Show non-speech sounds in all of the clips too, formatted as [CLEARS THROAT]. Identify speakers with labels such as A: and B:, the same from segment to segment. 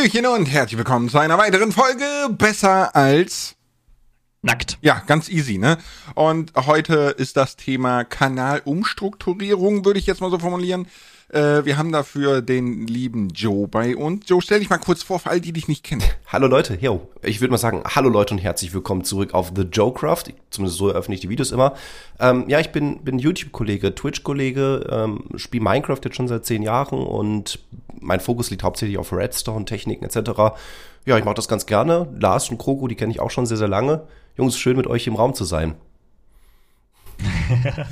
A: Hallöchen und herzlich willkommen zu einer weiteren Folge Besser als
B: Nackt.
A: Ja, ganz easy, ne? Und heute ist das Thema Kanalumstrukturierung, würde ich jetzt mal so formulieren. Äh, wir haben dafür den lieben Joe bei uns. Joe, stell dich mal kurz vor, für all die, die dich nicht kennen.
C: Hallo Leute, yo. Ich würde mal sagen, hallo Leute und herzlich willkommen zurück auf The Joecraft. Zumindest so eröffne ich die Videos immer. Ähm, ja, ich bin, bin YouTube-Kollege, Twitch-Kollege, ähm, spiele Minecraft jetzt schon seit zehn Jahren und mein Fokus liegt hauptsächlich auf Redstone, Techniken etc. Ja, ich mache das ganz gerne. Lars und Kroko, die kenne ich auch schon sehr, sehr lange. Jungs, schön mit euch im Raum zu sein. [LAUGHS]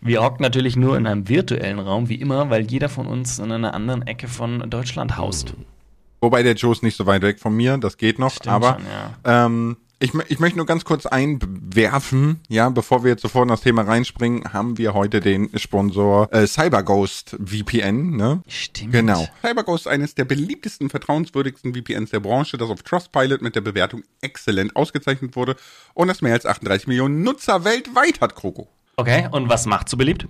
B: Wir hocken natürlich nur in einem virtuellen Raum, wie immer, weil jeder von uns in einer anderen Ecke von Deutschland haust.
A: Wobei der Joe ist nicht so weit weg von mir, das geht noch,
B: Stimmt
A: aber
B: schon, ja.
A: ähm, ich, ich möchte nur ganz kurz einwerfen, ja, bevor wir jetzt sofort in das Thema reinspringen, haben wir heute den Sponsor äh, CyberGhost VPN, ne?
B: Stimmt.
A: Genau. CyberGhost ist eines der beliebtesten, vertrauenswürdigsten VPNs der Branche, das auf Trustpilot mit der Bewertung exzellent ausgezeichnet wurde und das mehr als 38 Millionen Nutzer weltweit hat, Kroko.
B: Okay, und was macht so beliebt?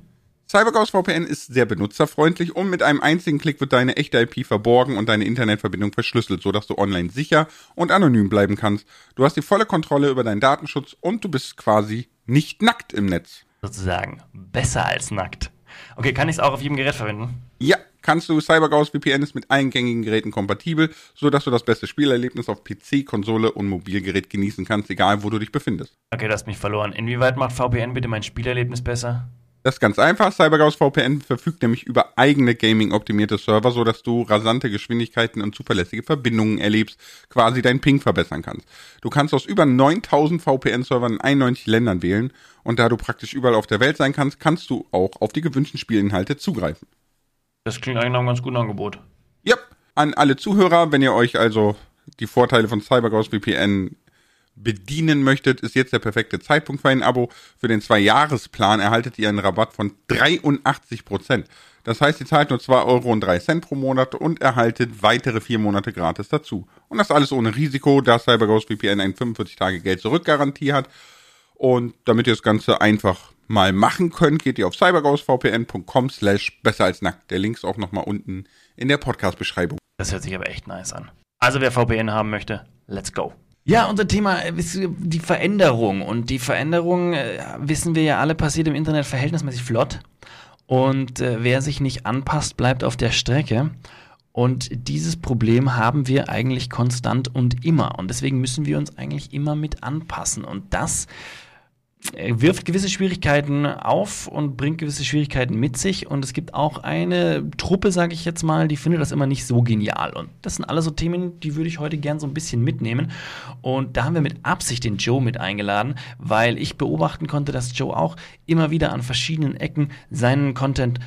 A: CyberGhost VPN ist sehr benutzerfreundlich und mit einem einzigen Klick wird deine echte IP verborgen und deine Internetverbindung verschlüsselt, sodass du online sicher und anonym bleiben kannst. Du hast die volle Kontrolle über deinen Datenschutz und du bist quasi nicht nackt im Netz.
B: Sozusagen besser als nackt. Okay, kann ich es auch auf jedem Gerät verwenden?
A: Ja, kannst du. CyberGhost VPN ist mit allen gängigen Geräten kompatibel, sodass du das beste Spielerlebnis auf PC, Konsole und Mobilgerät genießen kannst, egal wo du dich befindest.
B: Okay, du hast mich verloren. Inwieweit macht VPN bitte mein Spielerlebnis besser?
A: Das ist ganz einfach. CyberGhost VPN verfügt nämlich über eigene Gaming-optimierte Server, sodass du rasante Geschwindigkeiten und zuverlässige Verbindungen erlebst, quasi deinen Ping verbessern kannst. Du kannst aus über 9000 VPN-Servern in 91 Ländern wählen und da du praktisch überall auf der Welt sein kannst, kannst du auch auf die gewünschten Spielinhalte zugreifen.
B: Das klingt eigentlich nach einem ganz guten Angebot.
A: Yep. An alle Zuhörer, wenn ihr euch also die Vorteile von CyberGhost VPN bedienen möchtet, ist jetzt der perfekte Zeitpunkt für ein Abo. Für den Zwei-Jahres-Plan erhaltet ihr einen Rabatt von 83 Prozent. Das heißt, ihr zahlt nur 2 Euro und 3 Cent pro Monat und erhaltet weitere vier Monate gratis dazu. Und das alles ohne Risiko, da CyberGhost VPN eine 45-Tage-Geld-Zurück-Garantie hat. Und damit ihr das Ganze einfach mal machen könnt, geht ihr auf cyberghostvpn.com slash besser als nackt. Der Link ist auch nochmal unten in der Podcast-Beschreibung.
B: Das hört sich aber echt nice an. Also wer VPN haben möchte, let's go. Ja, unser Thema ist die Veränderung. Und die Veränderung, äh, wissen wir ja alle, passiert im Internet verhältnismäßig flott. Und äh, wer sich nicht anpasst, bleibt auf der Strecke. Und dieses Problem haben wir eigentlich konstant und immer. Und deswegen müssen wir uns eigentlich immer mit anpassen. Und das äh, wirft gewisse Schwierigkeiten auf und bringt gewisse Schwierigkeiten mit sich. Und es gibt auch eine Truppe, sage ich jetzt mal, die findet das immer nicht so genial. Und das sind alles so Themen, die würde ich heute gern so ein bisschen mitnehmen. Und da haben wir mit Absicht den Joe mit eingeladen, weil ich beobachten konnte, dass Joe auch immer wieder an verschiedenen Ecken seinen Content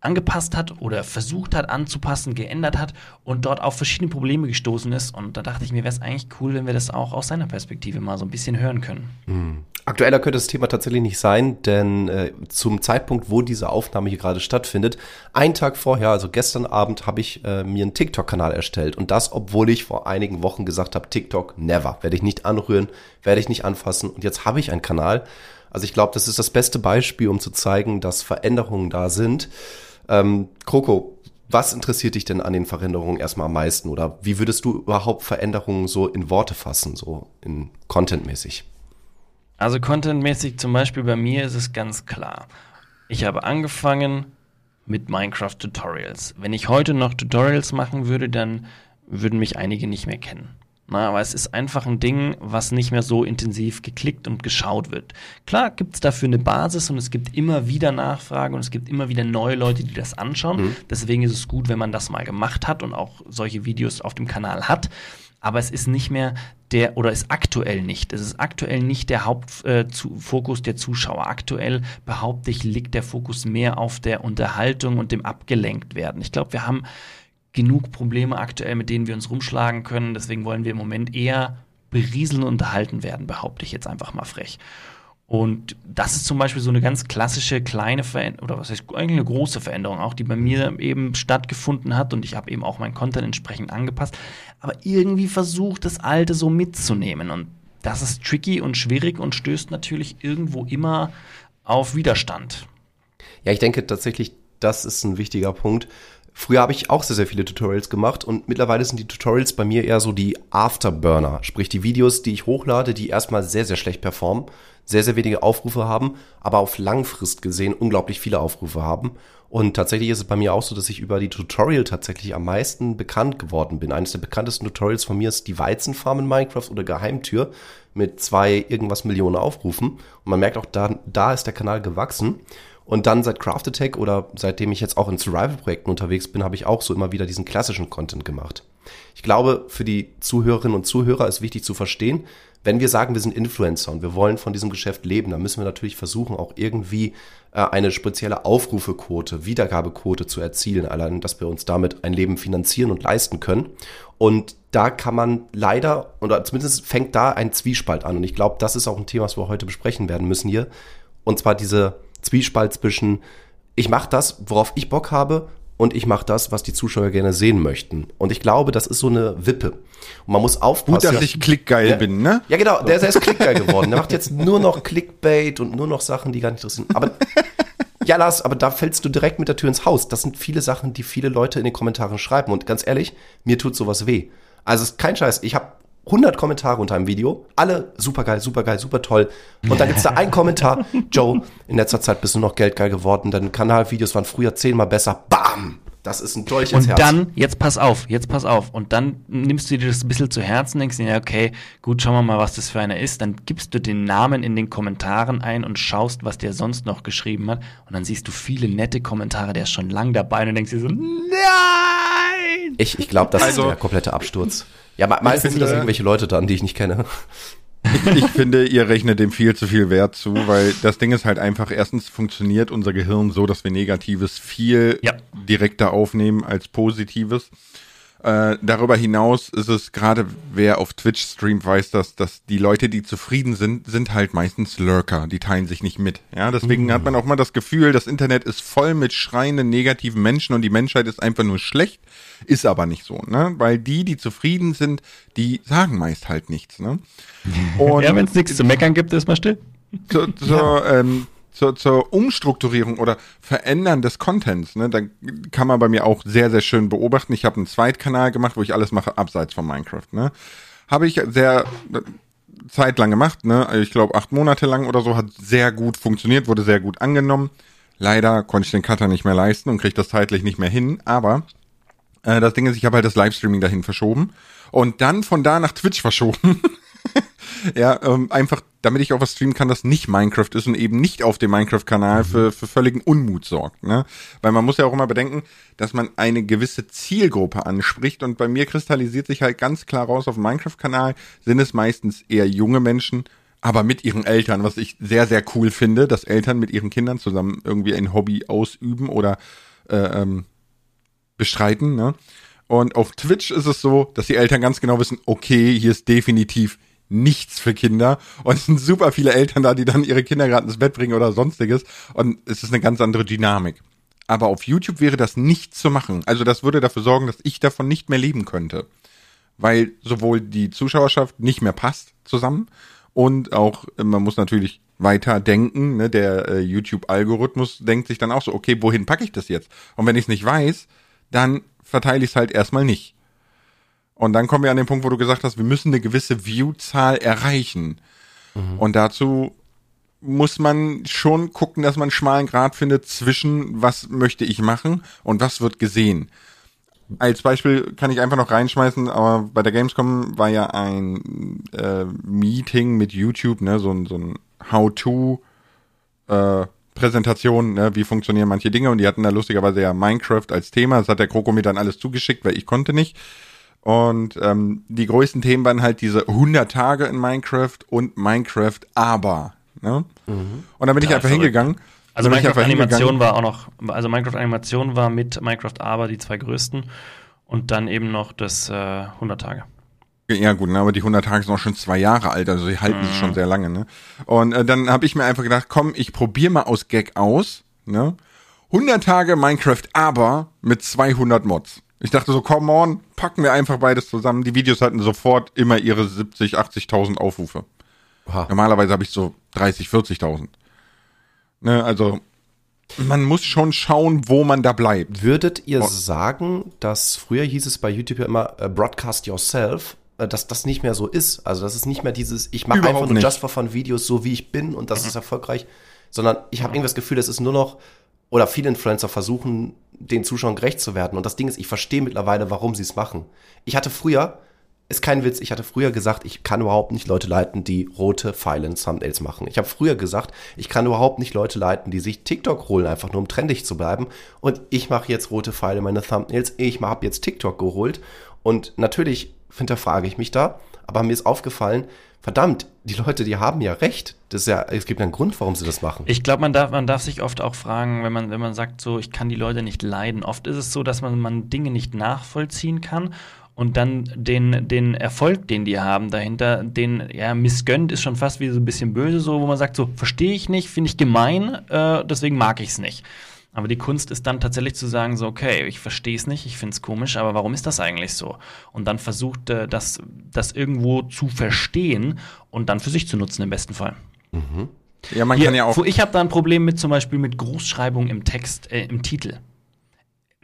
B: angepasst hat oder versucht hat anzupassen, geändert hat und dort auf verschiedene Probleme gestoßen ist. Und da dachte ich mir, wäre es eigentlich cool, wenn wir das auch aus seiner Perspektive mal so ein bisschen hören können.
C: Aktueller könnte das Thema tatsächlich nicht sein, denn äh, zum Zeitpunkt, wo diese Aufnahme hier gerade stattfindet, einen Tag vorher, also gestern Abend, habe ich äh, mir einen TikTok-Kanal erstellt. Und das, obwohl ich vor einigen Wochen gesagt habe, TikTok never, werde ich nicht anrühren, werde ich nicht anfassen. Und jetzt habe ich einen Kanal. Also ich glaube, das ist das beste Beispiel, um zu zeigen, dass Veränderungen da sind. Ähm, Kroko, was interessiert dich denn an den Veränderungen erstmal am meisten? Oder wie würdest du überhaupt Veränderungen so in Worte fassen, so in contentmäßig?
B: Also contentmäßig zum Beispiel bei mir ist es ganz klar. Ich habe angefangen mit Minecraft-Tutorials. Wenn ich heute noch Tutorials machen würde, dann würden mich einige nicht mehr kennen. Na, aber es ist einfach ein Ding, was nicht mehr so intensiv geklickt und geschaut wird. Klar gibt es dafür eine Basis und es gibt immer wieder Nachfragen und es gibt immer wieder neue Leute, die das anschauen. Deswegen ist es gut, wenn man das mal gemacht hat und auch solche Videos auf dem Kanal hat. Aber es ist nicht mehr der, oder ist aktuell nicht. Es ist aktuell nicht der Hauptfokus äh, der Zuschauer. Aktuell, behaupte ich, liegt der Fokus mehr auf der Unterhaltung und dem abgelenkt werden. Ich glaube, wir haben genug Probleme aktuell, mit denen wir uns rumschlagen können. Deswegen wollen wir im Moment eher berieseln und unterhalten werden, behaupte ich jetzt einfach mal frech. Und das ist zum Beispiel so eine ganz klassische kleine Veränderung, oder was heißt eigentlich eine große Veränderung auch, die bei mir eben stattgefunden hat und ich habe eben auch meinen Content entsprechend angepasst, aber irgendwie versucht, das Alte so mitzunehmen und das ist tricky und schwierig und stößt natürlich irgendwo immer auf Widerstand.
C: Ja, ich denke tatsächlich, das ist ein wichtiger Punkt. Früher habe ich auch sehr, sehr viele Tutorials gemacht und mittlerweile sind die Tutorials bei mir eher so die Afterburner, sprich die Videos, die ich hochlade, die erstmal sehr, sehr schlecht performen, sehr, sehr wenige Aufrufe haben, aber auf Langfrist gesehen unglaublich viele Aufrufe haben. Und tatsächlich ist es bei mir auch so, dass ich über die Tutorial tatsächlich am meisten bekannt geworden bin. Eines der bekanntesten Tutorials von mir ist die Weizenfarm in Minecraft oder Geheimtür mit zwei irgendwas Millionen Aufrufen. Und man merkt auch, da, da ist der Kanal gewachsen. Und dann seit Craft Attack oder seitdem ich jetzt auch in Survival-Projekten unterwegs bin, habe ich auch so immer wieder diesen klassischen Content gemacht. Ich glaube, für die Zuhörerinnen und Zuhörer ist wichtig zu verstehen, wenn wir sagen, wir sind Influencer und wir wollen von diesem Geschäft leben, dann müssen wir natürlich versuchen, auch irgendwie äh, eine spezielle Aufrufequote, Wiedergabequote zu erzielen, allein, dass wir uns damit ein Leben finanzieren und leisten können. Und da kann man leider, oder zumindest fängt da ein Zwiespalt an. Und ich glaube, das ist auch ein Thema, was wir heute besprechen werden müssen hier. Und zwar diese Zwiespalt zwischen, ich mache das, worauf ich Bock habe, und ich mache das, was die Zuschauer gerne sehen möchten. Und ich glaube, das ist so eine Wippe. Und man muss aufpassen.
A: Gut, dass ich klickgeil
C: ja,
A: bin, ne?
C: Ja, genau, der, der ist klickgeil geworden. Der macht jetzt nur noch Clickbait und nur noch Sachen, die gar nicht interessieren. Aber ja, Lars, aber da fällst du direkt mit der Tür ins Haus. Das sind viele Sachen, die viele Leute in den Kommentaren schreiben. Und ganz ehrlich, mir tut sowas weh. Also es ist kein Scheiß. Ich habe 100 Kommentare unter einem Video, alle supergeil, supergeil, super toll. Und dann gibt's da einen Kommentar, [LAUGHS] Joe, in letzter Zeit bist du noch geldgeil geworden, deine Kanalvideos waren früher zehnmal besser. Bam! Das ist ein Dolch ins
B: Und
C: Herz.
B: dann, jetzt pass auf, jetzt pass auf. Und dann nimmst du dir das ein bisschen zu Herzen, denkst dir, ja, okay, gut, schauen wir mal, was das für einer ist. Dann gibst du den Namen in den Kommentaren ein und schaust, was der sonst noch geschrieben hat. Und dann siehst du viele nette Kommentare, der ist schon lang dabei und denkst dir so, nein!
C: Ich, ich glaube, das
A: Also-
C: ist der komplette Absturz. Ja, me- meistens sind das irgendwelche Leute dann, die ich nicht kenne.
A: Ich finde, ihr rechnet dem viel zu viel Wert zu, weil das Ding ist halt einfach, erstens funktioniert unser Gehirn so, dass wir Negatives viel
B: Ja.
A: direkter aufnehmen als Positives. Äh, darüber hinaus ist es gerade, wer auf Twitch streamt, weiß das, dass die Leute, die zufrieden sind, sind halt meistens Lurker, die teilen sich nicht mit. Ja, deswegen hat man auch mal das Gefühl, das Internet ist voll mit schreienden negativen Menschen und die Menschheit ist einfach nur schlecht, ist aber nicht so, ne? Weil die, die zufrieden sind, die sagen meist halt nichts, ne? [LAUGHS] Und
B: Ja, wenn es nichts zu meckern gibt, ist mal still.
A: zur, zur, ähm, zur, zur Umstrukturierung oder Verändern des Contents, ne, da kann man bei mir auch sehr, sehr schön beobachten. Ich habe einen Zweitkanal gemacht, wo ich alles mache abseits von Minecraft. Ne. Habe ich sehr äh, zeitlang gemacht, ne? Ich glaube acht Monate lang oder so, hat sehr gut funktioniert, wurde sehr gut angenommen. Leider konnte ich den Cutter nicht mehr leisten und kriege das zeitlich nicht mehr hin, aber äh, das Ding ist, ich habe halt das Livestreaming dahin verschoben und dann von da nach Twitch verschoben. [LAUGHS] ja, ähm, einfach, damit ich auch was streamen kann, das nicht Minecraft ist und eben nicht auf dem Minecraft-Kanal für, für völligen Unmut sorgt. Ne? Weil man muss ja auch immer bedenken, dass man eine gewisse Zielgruppe anspricht und bei mir kristallisiert sich halt ganz klar raus, auf dem Minecraft-Kanal sind es meistens eher junge Menschen, aber mit ihren Eltern, was ich sehr, sehr cool finde, dass Eltern mit ihren Kindern zusammen irgendwie ein Hobby ausüben oder äh, ähm, bestreiten. Ne? Und auf Twitch ist es so, dass die Eltern ganz genau wissen, okay, hier ist definitiv nichts für Kinder. Und es sind super viele Eltern da, die dann ihre Kinder gerade ins Bett bringen oder sonstiges. Und es ist eine ganz andere Dynamik. Aber auf YouTube wäre das nicht zu machen. Also das würde dafür sorgen, dass ich davon nicht mehr leben könnte. Weil sowohl die Zuschauerschaft nicht mehr passt zusammen und auch, äh, man muss natürlich weiter denken, ne? der äh, YouTube-Algorithmus denkt sich dann auch so, okay, wohin packe ich das jetzt? Und wenn ich es nicht weiß, dann verteile ich es halt erstmal nicht. Und dann kommen wir an den Punkt, wo du gesagt hast, wir müssen eine gewisse View-Zahl erreichen. Und dazu muss man schon gucken, dass man einen schmalen Grad findet zwischen, was möchte ich machen und was wird gesehen. Als Beispiel kann ich einfach noch reinschmeißen, aber bei der Gamescom war ja ein äh, Meeting mit YouTube, ne, so ein, so ein How-to äh, Präsentation, ne, wie funktionieren manche Dinge und die hatten da lustigerweise ja Minecraft als Thema. Das hat der Kroko mir dann alles zugeschickt, weil ich konnte nicht. Und ähm, die größten Themen waren halt diese 100 Tage in Minecraft und Minecraft aber. Ne? Und dann bin ich
B: Ja,
A: einfach
B: verrückt.
A: hingegangen.
B: Also Minecraft Animation war auch noch, also Minecraft Animation war mit Minecraft Aber die zwei größten und dann eben noch das äh, 100 Tage.
A: Ja gut, ne, aber die 100 Tage sind auch schon zwei Jahre alt, also sie halten sich schon sehr lange. Ne? Und äh, dann habe ich mir einfach gedacht, komm, ich probiere mal aus Gag aus. Ne? 100 Tage Minecraft, aber mit 200 Mods. Ich dachte so, come on, packen wir einfach beides zusammen. Die Videos hatten sofort immer ihre 70, 80.000 Aufrufe.
C: Oha.
A: Normalerweise habe ich so 30, 40.000. Ne, also man muss schon schauen, wo man da bleibt.
C: Würdet ihr
A: Oh.
C: sagen, dass früher hieß es bei YouTube ja immer äh, Broadcast Yourself, äh, dass das nicht mehr so ist? Also das ist nicht mehr dieses, ich mache einfach nur
A: nicht.
C: Just for Fun Videos, so wie ich bin und das ist erfolgreich, sondern ich habe irgendwie das Gefühl, das ist nur noch, oder viele Influencer versuchen, den Zuschauern gerecht zu werden. Und das Ding ist, ich verstehe mittlerweile, warum sie es machen. Ich hatte früher, ist kein Witz, ich hatte früher gesagt, ich kann überhaupt nicht Leute leiten, die rote Pfeile in Thumbnails machen. Ich habe früher gesagt, ich kann überhaupt nicht Leute leiten, die sich TikTok holen, einfach nur um trendig zu bleiben. Und ich mache jetzt rote Pfeile in meine Thumbnails. Ich habe jetzt TikTok geholt. Und natürlich hinterfrage ich mich da, aber mir ist aufgefallen, verdammt, die Leute, die haben ja recht. Das ist ja, es gibt einen Grund, warum sie das machen.
B: Ich glaube, man darf, man darf sich oft auch fragen, wenn man, wenn man sagt, so, ich kann die Leute nicht leiden. Oft ist es so, dass man, man Dinge nicht nachvollziehen kann und dann den, den Erfolg, den die haben dahinter, den ja missgönnt, ist schon fast wie so ein bisschen böse, so, wo man sagt, so, verstehe ich nicht, finde ich gemein, äh, deswegen mag ich es nicht. Aber die Kunst ist dann tatsächlich zu sagen, so, okay, ich verstehe es nicht, ich finde es komisch, aber warum ist das eigentlich so? Und dann versucht, äh, das, das irgendwo zu verstehen und dann für sich zu nutzen, im besten Fall.
A: Ja, man
B: Hier,
A: kann ja auch.
B: ich habe da ein Problem mit zum Beispiel mit Großschreibung im Text, äh, im Titel.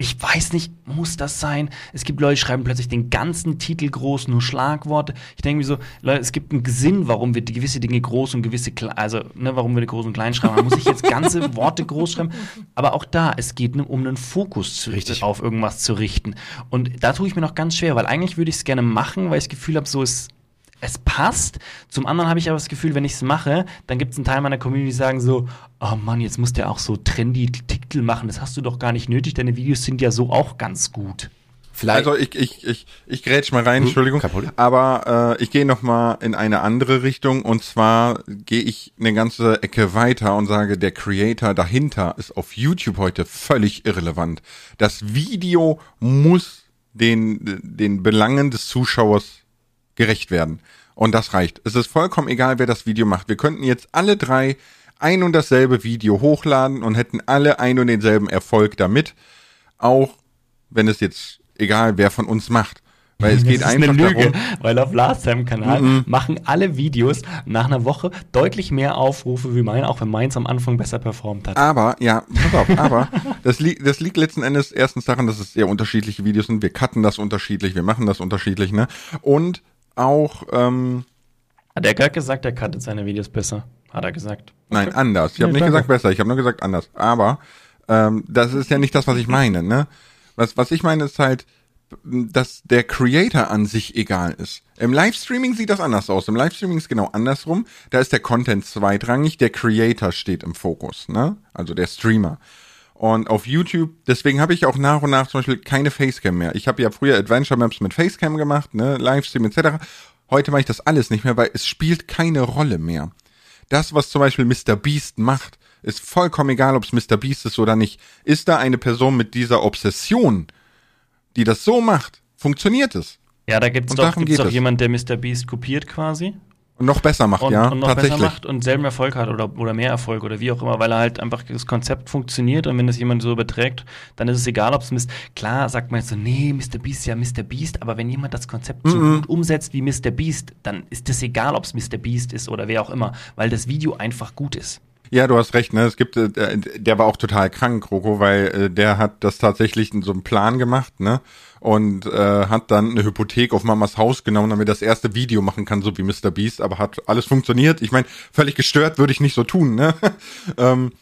B: Ich weiß nicht, muss das sein? Es gibt Leute, die schreiben plötzlich den ganzen Titel groß, nur Schlagworte. Ich denke mir so, Leute, es gibt einen Sinn, warum wir die gewisse Dinge groß und gewisse, also, ne, warum wir die groß und klein schreiben. Man muss ich jetzt ganze [LAUGHS] Worte groß schreiben. Aber auch da, es geht um einen Fokus zu,
C: Richtig.
B: auf irgendwas zu richten. Und da tue ich mir noch ganz schwer, weil eigentlich würde ich es gerne machen, weil ich das Gefühl habe, so ist es passt. Zum anderen habe ich aber das Gefühl, wenn ich es mache, dann gibt es einen Teil meiner Community, die sagen so, oh Mann, jetzt musst du ja auch so trendy Titel machen, das hast du doch gar nicht nötig, deine Videos sind ja so auch ganz gut.
C: Vielleicht,
A: Also ich, ich, ich, ich grätsch mal rein, Entschuldigung.
C: kein Problem.
A: Aber äh, ich gehe noch mal in eine andere Richtung und zwar gehe ich eine ganze Ecke weiter und sage, der Creator dahinter ist auf YouTube heute völlig irrelevant. Das Video muss den, den Belangen des Zuschauers gerecht werden. Und das reicht. Es ist vollkommen egal, wer das Video macht. Wir könnten jetzt alle drei ein und dasselbe Video hochladen und hätten alle ein und denselben Erfolg damit. Auch wenn es jetzt egal, wer von uns macht. Weil es [LAUGHS] geht
B: das ist
A: einfach
B: eine Lüge,
A: darum.
B: weil auf Last Time Kanal machen alle Videos nach einer Woche deutlich mehr Aufrufe wie mein, auch wenn meins am Anfang besser performt hat.
A: Aber, ja, pass auf, aber [LAUGHS] das, li das liegt letzten Endes erstens daran, dass es sehr unterschiedliche Videos sind. Wir cutten das unterschiedlich, wir machen das unterschiedlich, ne? Und auch, ähm,
B: Hat er gerade gesagt, er cuttet seine Videos besser? Hat er gesagt.
A: Nein,
B: Okay.
A: anders. Ich
B: Ja,
A: habe nicht gesagt besser, ich habe nur gesagt anders. Aber ähm, das ist ja nicht das, was ich meine. Ne? Was, was ich meine ist halt, dass der Creator an sich egal ist. Im Livestreaming sieht das anders aus. Im Livestreaming ist genau andersrum. Da ist der Content zweitrangig, der Creator steht im Fokus, ne? Also der Streamer. Und auf YouTube, deswegen habe ich auch nach und nach zum Beispiel keine Facecam mehr. Ich habe ja früher Adventure Maps mit Facecam gemacht, ne, Livestream etc. Heute mache ich das alles nicht mehr, weil es spielt keine Rolle mehr. Das, was zum Beispiel Mr. Beast macht, ist vollkommen egal, ob es Mr. Beast ist oder nicht. Ist da eine Person mit dieser Obsession, die das so macht, funktioniert es.
B: Ja, da gibt es doch, gibt's doch
A: es.
B: jemand, der Mr. Beast kopiert quasi.
A: Und noch besser macht,
B: und,
A: ja,
B: und noch
A: tatsächlich.
B: besser macht und selben Erfolg hat oder, oder mehr Erfolg oder wie auch immer, weil er halt einfach das Konzept funktioniert und wenn das jemand so überträgt, dann ist es egal, ob es Mist. Klar sagt man jetzt so, nee, Mr. Beast ist ja Mr. Beast, aber wenn jemand das Konzept so
A: Mhm.
B: gut umsetzt wie Mr. Beast, dann ist es egal, ob es Mr. Beast ist oder wer auch immer, weil das Video einfach gut ist.
A: Ja, du hast recht, ne? Es gibt, äh, der- war auch total krank, Roko, weil äh, der hat das tatsächlich in so einem Plan gemacht, ne? Und äh, hat dann eine Hypothek auf Mamas Haus genommen, damit er das erste Video machen kann, so wie Mr. Beast, aber hat alles funktioniert. Ich meine, völlig gestört würde ich nicht so tun, ne? [LAUGHS] ähm,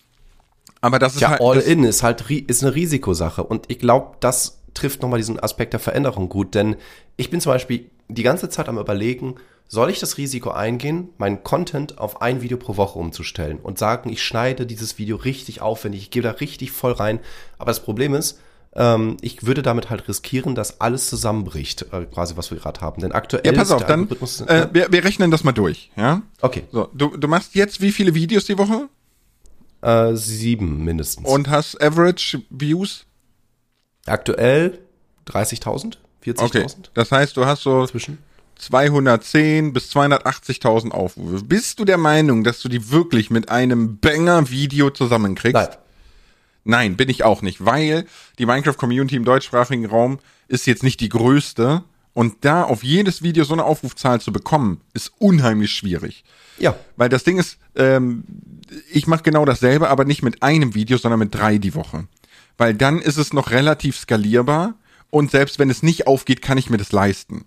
A: aber das ist
C: Ja,
A: halt.
C: all in ist halt ist eine Risikosache. Und ich glaube, das trifft nochmal diesen Aspekt der Veränderung gut. Denn ich bin zum Beispiel die ganze Zeit am überlegen, soll ich das Risiko eingehen, meinen Content auf ein Video pro Woche umzustellen und sagen, ich schneide dieses Video richtig aufwendig, ich gehe da richtig voll rein. Aber das Problem ist, ähm, ich würde damit halt riskieren, dass alles zusammenbricht, äh, quasi was wir gerade haben. Denn aktuell
A: ja, pass auf, dann,
C: Algorithmus-
A: äh, wir, wir rechnen das mal durch, ja?
C: okay,
A: So, du, du machst jetzt wie viele Videos die Woche
C: äh, sieben mindestens.
A: und hast Average Views?
C: aktuell 30.000, 40.000
A: Okay, das heißt, du hast so
C: zwischen.
A: 210 bis 280.000 Aufrufe. Bist du der Meinung, dass du die wirklich mit einem Banger-Video zusammenkriegst?
C: Nein.
A: Nein, bin ich auch nicht, weil die Minecraft-Community im deutschsprachigen Raum ist jetzt nicht die größte Und da auf jedes Video so eine Aufrufzahl zu bekommen, ist unheimlich schwierig.
C: Ja.
A: Weil das Ding ist, ähm, ich mache genau dasselbe, aber nicht mit einem Video, sondern mit drei die Woche. Weil dann ist es noch relativ skalierbar und selbst wenn es nicht aufgeht, kann ich mir das leisten.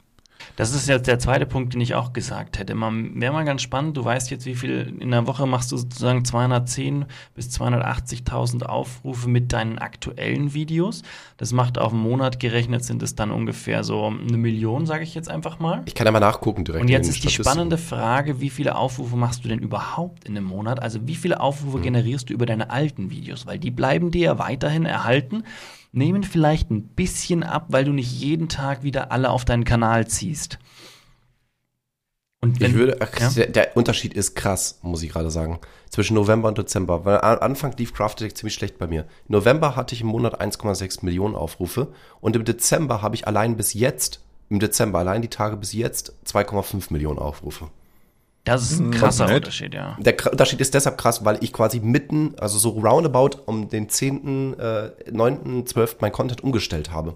B: Das ist jetzt der zweite Punkt, den ich auch gesagt hätte. Wäre mal ganz spannend. Du weißt jetzt, wie viel in der Woche machst du sozusagen 210 bis 280.000 Aufrufe mit deinen aktuellen Videos. Das macht auf einen Monat gerechnet sind es dann ungefähr so eine Million, sage ich jetzt einfach mal.
C: Ich kann ja mal nachgucken direkt.
B: Und jetzt ist die spannende Frage, wie viele Aufrufe machst du denn überhaupt in einem Monat? Also wie viele Aufrufe hm. generierst du über deine alten Videos? Weil die bleiben dir ja weiterhin erhalten nehmen vielleicht ein bisschen ab, weil du nicht jeden Tag wieder alle auf deinen Kanal ziehst.
C: Und wenn, ich würde, ja? der, Unterschied ist krass, muss ich gerade sagen, zwischen November und Dezember. Weil Anfang lief Crafted ziemlich schlecht bei mir. Im November hatte ich im Monat 1,6 Millionen Aufrufe und im Dezember habe ich allein bis jetzt, im Dezember allein die Tage bis jetzt 2,5 Millionen Aufrufe.
B: Das ist ein hm, krasser Unterschied, ja.
C: Der Unterschied ist deshalb krass, weil ich quasi mitten, also so roundabout um den 10., äh, 9., 12. mein Content umgestellt habe.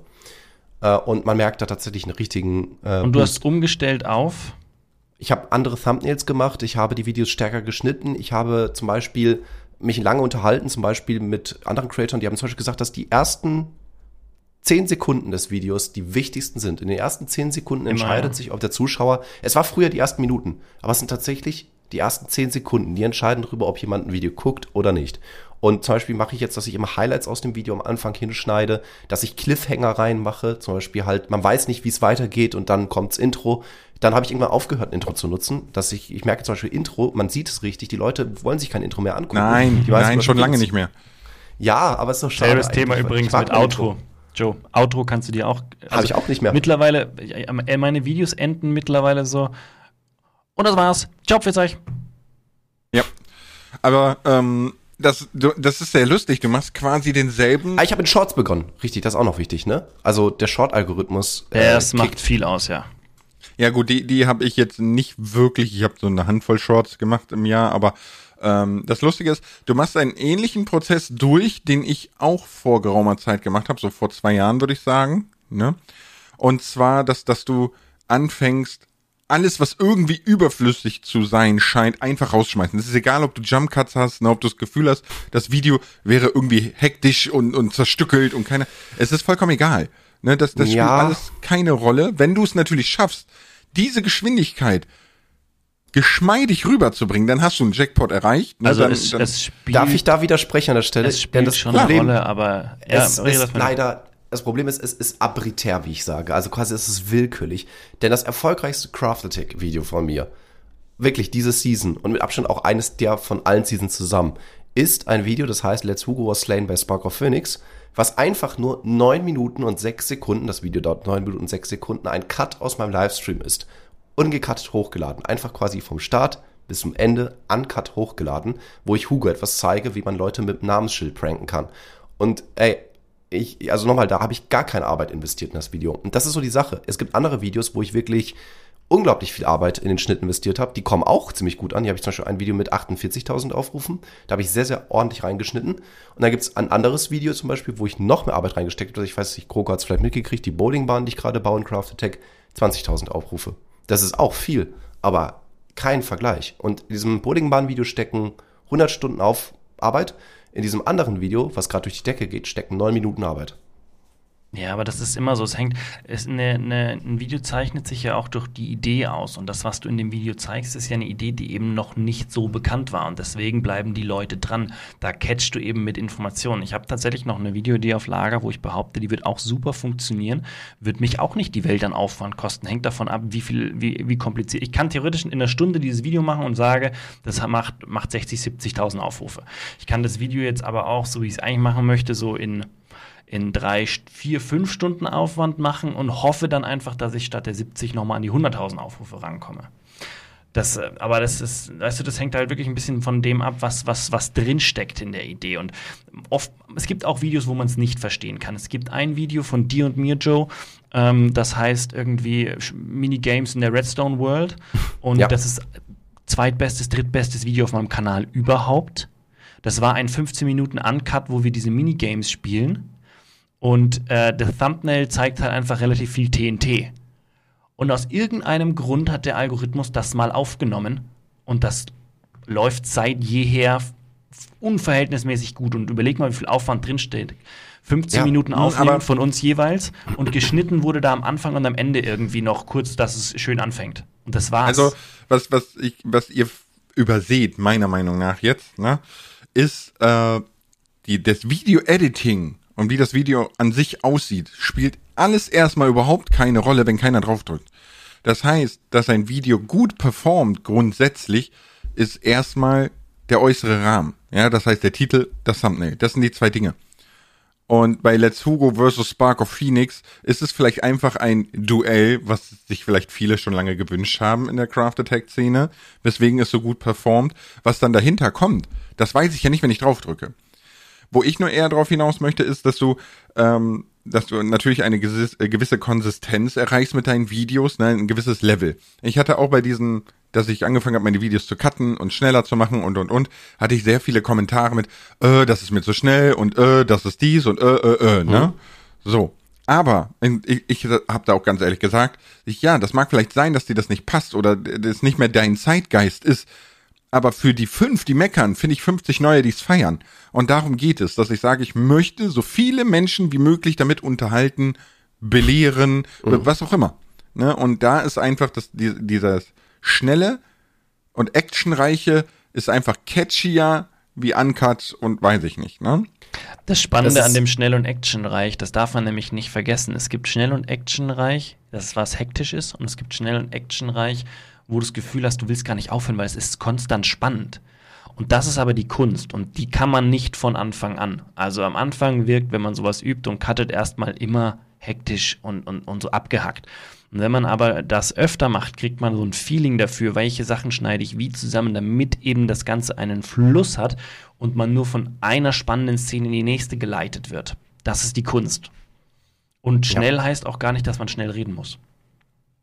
C: Äh, und man merkt da tatsächlich einen richtigen.
B: Äh, und du Boost. hast umgestellt auf?
C: Ich habe andere Thumbnails gemacht, ich habe die Videos stärker geschnitten, ich habe zum Beispiel mich lange unterhalten, zum Beispiel mit anderen Creatoren, die haben zum Beispiel gesagt, dass die ersten zehn Sekunden des Videos die wichtigsten sind. In den ersten zehn Sekunden entscheidet Immer, ja. sich, ob der Zuschauer, es war früher die ersten Minuten, aber es sind tatsächlich die ersten zehn Sekunden, die entscheiden darüber, ob jemand ein Video guckt oder nicht. Und zum Beispiel mache ich jetzt, dass ich immer Highlights aus dem Video am Anfang hinschneide, dass ich Cliffhanger reinmache, zum Beispiel halt, man weiß nicht, wie es weitergeht und dann kommt's Intro. Dann habe ich irgendwann aufgehört, ein Intro zu nutzen, dass ich, ich merke zum Beispiel Intro, man sieht es richtig, die Leute wollen sich kein Intro mehr angucken.
A: Nein, nein, schon lange nicht mehr.
C: Ja, aber es ist doch schade.
B: Selbes Thema übrigens mit Outro. Intro. Joe, Outro kannst du dir auch.
C: Also Habe ich auch nicht mehr.
B: Mittlerweile, äh, meine Videos enden mittlerweile so. Und das war's. Ciao, für euch.
A: Ja. Aber ähm, das, du, das ist sehr lustig. Du machst quasi denselben.
C: Ah, ich habe in Shorts begonnen. Richtig, das ist auch noch wichtig, ne? Also der Short-Algorithmus.
B: Äh, das macht viel aus, ja.
A: Ja gut, die, die habe ich jetzt nicht wirklich. Ich habe so eine Handvoll Shorts gemacht im Jahr, aber ähm, das Lustige ist, du machst einen ähnlichen Prozess durch, den ich auch vor geraumer Zeit gemacht habe, so vor zwei Jahren würde ich sagen. Ne? Und zwar, dass, dass du anfängst, alles, was irgendwie überflüssig zu sein scheint, einfach rausschmeißen. Es ist egal, ob du Jump Cuts hast, ne, ob du das Gefühl hast, das Video wäre irgendwie hektisch und, und zerstückelt und keine. Es ist vollkommen egal. Ne, das das ja. spielt alles keine Rolle. Wenn du es natürlich schaffst, diese Geschwindigkeit geschmeidig rüberzubringen, dann hast du einen Jackpot erreicht.
B: Ne? Also
A: dann,
B: es,
C: dann
B: es
C: spielt, Darf ich da widersprechen an der Stelle?
B: Es spielt das schon Problem, eine Rolle, aber
C: ja, es ist leider das Problem ist, es ist abritär, wie ich sage. Also quasi es ist willkürlich. Denn das erfolgreichste Craftatic-Video von mir, wirklich diese Season und mit Abstand auch eines der von allen Seasons zusammen, ist ein Video, das heißt Let's Hugo was slain by Spark of Phoenix, was einfach nur neun Minuten und sechs Sekunden, das Video dauert neun Minuten und sechs Sekunden, ein Cut aus meinem Livestream ist ungecuttet hochgeladen. Einfach quasi vom Start bis zum Ende uncut hochgeladen, wo ich Hugo etwas zeige, wie man Leute mit Namensschild pranken kann. Und ey, ich, also nochmal, da habe ich gar keine Arbeit investiert in das Video. Und das ist so die Sache. Es gibt andere Videos, wo ich wirklich unglaublich viel Arbeit in den Schnitt investiert habe. Die kommen auch ziemlich gut an. Hier habe ich zum Beispiel ein Video mit 48.000 Aufrufen. Da habe ich sehr, sehr ordentlich reingeschnitten. Und dann gibt es ein anderes Video zum Beispiel, wo ich noch mehr Arbeit reingesteckt habe. Ich weiß nicht, Kroko hat es vielleicht mitgekriegt, die Bowlingbahn, die ich gerade baue in Craft Attack, 20.000 Aufrufe. Das ist auch viel, aber kein Vergleich. Und in diesem Bowlingbahn-Video stecken 100 Stunden auf Arbeit. In diesem anderen Video, was gerade durch die Decke geht, stecken 9 Minuten Arbeit.
B: Ja, aber das ist immer so. Es hängt, es eine, eine, ein Video zeichnet sich ja auch durch die Idee aus. Und das, was du in dem Video zeigst, ist ja eine Idee, die eben noch nicht so bekannt war. Und deswegen bleiben die Leute dran. Da catchst du eben mit Informationen. Ich habe tatsächlich noch eine Videoidee auf Lager, wo ich behaupte, die wird auch super funktionieren. Wird mich auch nicht die Welt an Aufwand kosten. Hängt davon ab, wie viel, wie, wie kompliziert. Ich kann theoretisch in einer Stunde dieses Video machen und sage, das macht, macht 60, 70.000 Aufrufe. Ich kann das Video jetzt aber auch, so wie ich es eigentlich machen möchte, so in in drei, vier, fünf Stunden Aufwand machen und hoffe dann einfach, dass ich statt der 70 nochmal an die 100.000 Aufrufe rankomme. Das, äh, aber das ist, weißt du, das hängt halt wirklich ein bisschen von dem ab, was, was, was drinsteckt in der Idee. Und oft, es gibt auch Videos, wo man es nicht verstehen kann. Es gibt ein Video von dir und mir, Joe, ähm, das heißt irgendwie Minigames in der Redstone World. [LAUGHS] Und ja. das ist zweitbestes, drittbestes Video auf meinem Kanal überhaupt. Das war ein 15 Minuten Uncut, wo wir diese Minigames spielen. Und äh, der Thumbnail zeigt halt einfach relativ viel TNT. Und aus irgendeinem Grund hat der Algorithmus das mal aufgenommen und das läuft seit jeher unverhältnismäßig gut. Und überleg mal, wie viel Aufwand drinsteht. 15
A: Ja,
B: Minuten aufnehmen von uns jeweils und geschnitten wurde da am Anfang und am Ende irgendwie noch kurz, dass es schön anfängt. Und das war's.
A: Also, was, was ich, was ihr überseht, meiner Meinung nach jetzt, ne, ist, äh, die, das Video-Editing und wie das Video an sich aussieht, spielt alles erstmal überhaupt keine Rolle, wenn keiner draufdrückt. Das heißt, dass ein Video gut performt, grundsätzlich, ist erstmal der äußere Rahmen. Ja, das heißt der Titel, das Thumbnail. Das sind die zwei Dinge. Und bei Let's Hugo versus Spark of Phoenix ist es vielleicht einfach ein Duell, was sich vielleicht viele schon lange gewünscht haben in der Craft Attack Szene, weswegen es so gut performt. Was dann dahinter kommt, das weiß ich ja nicht, wenn ich draufdrücke. Wo ich nur eher drauf hinaus möchte, ist, dass du, ähm, dass du natürlich eine äh, gewisse Konsistenz erreichst mit deinen Videos, ne, ein gewisses Level. Ich hatte auch bei diesen, dass ich angefangen habe, meine Videos zu cutten und schneller zu machen und und und, hatte ich sehr viele Kommentare mit, äh, das ist mir zu schnell und äh, das ist dies und äh, äh, äh, ne? So. Aber ich, ich habe da auch ganz ehrlich gesagt, ich, ja, das mag vielleicht sein, dass dir das nicht passt oder das nicht mehr dein Zeitgeist ist. Aber für die fünf, die meckern, finde ich 50 neue, die es feiern. Und darum geht es, dass ich sage, ich möchte so viele Menschen wie möglich damit unterhalten, belehren, was auch immer. Ne? Und da ist einfach das, die, dieses schnelle und actionreiche ist einfach catchier wie Uncut und weiß ich nicht. Ne?
B: Das Spannende
C: Das
B: an dem Schnell- und Actionreich, das darf man nämlich nicht vergessen. Es gibt Schnell- und Actionreich, das ist was hektisch ist, und es gibt Schnell- und Actionreich, wo du das Gefühl hast, du willst gar nicht aufhören, weil es ist konstant spannend. Und das ist aber die Kunst und die kann man nicht von Anfang an. Also am Anfang wirkt, wenn man sowas übt und cuttet, erstmal immer hektisch und, und, und so abgehackt. Und wenn man aber das öfter macht, kriegt man so ein Feeling dafür, welche Sachen schneide ich wie zusammen, damit eben das Ganze einen Fluss hat und man nur von einer spannenden Szene in die nächste geleitet wird. Das ist die Kunst. Und schnell heißt auch gar nicht, dass man schnell reden muss.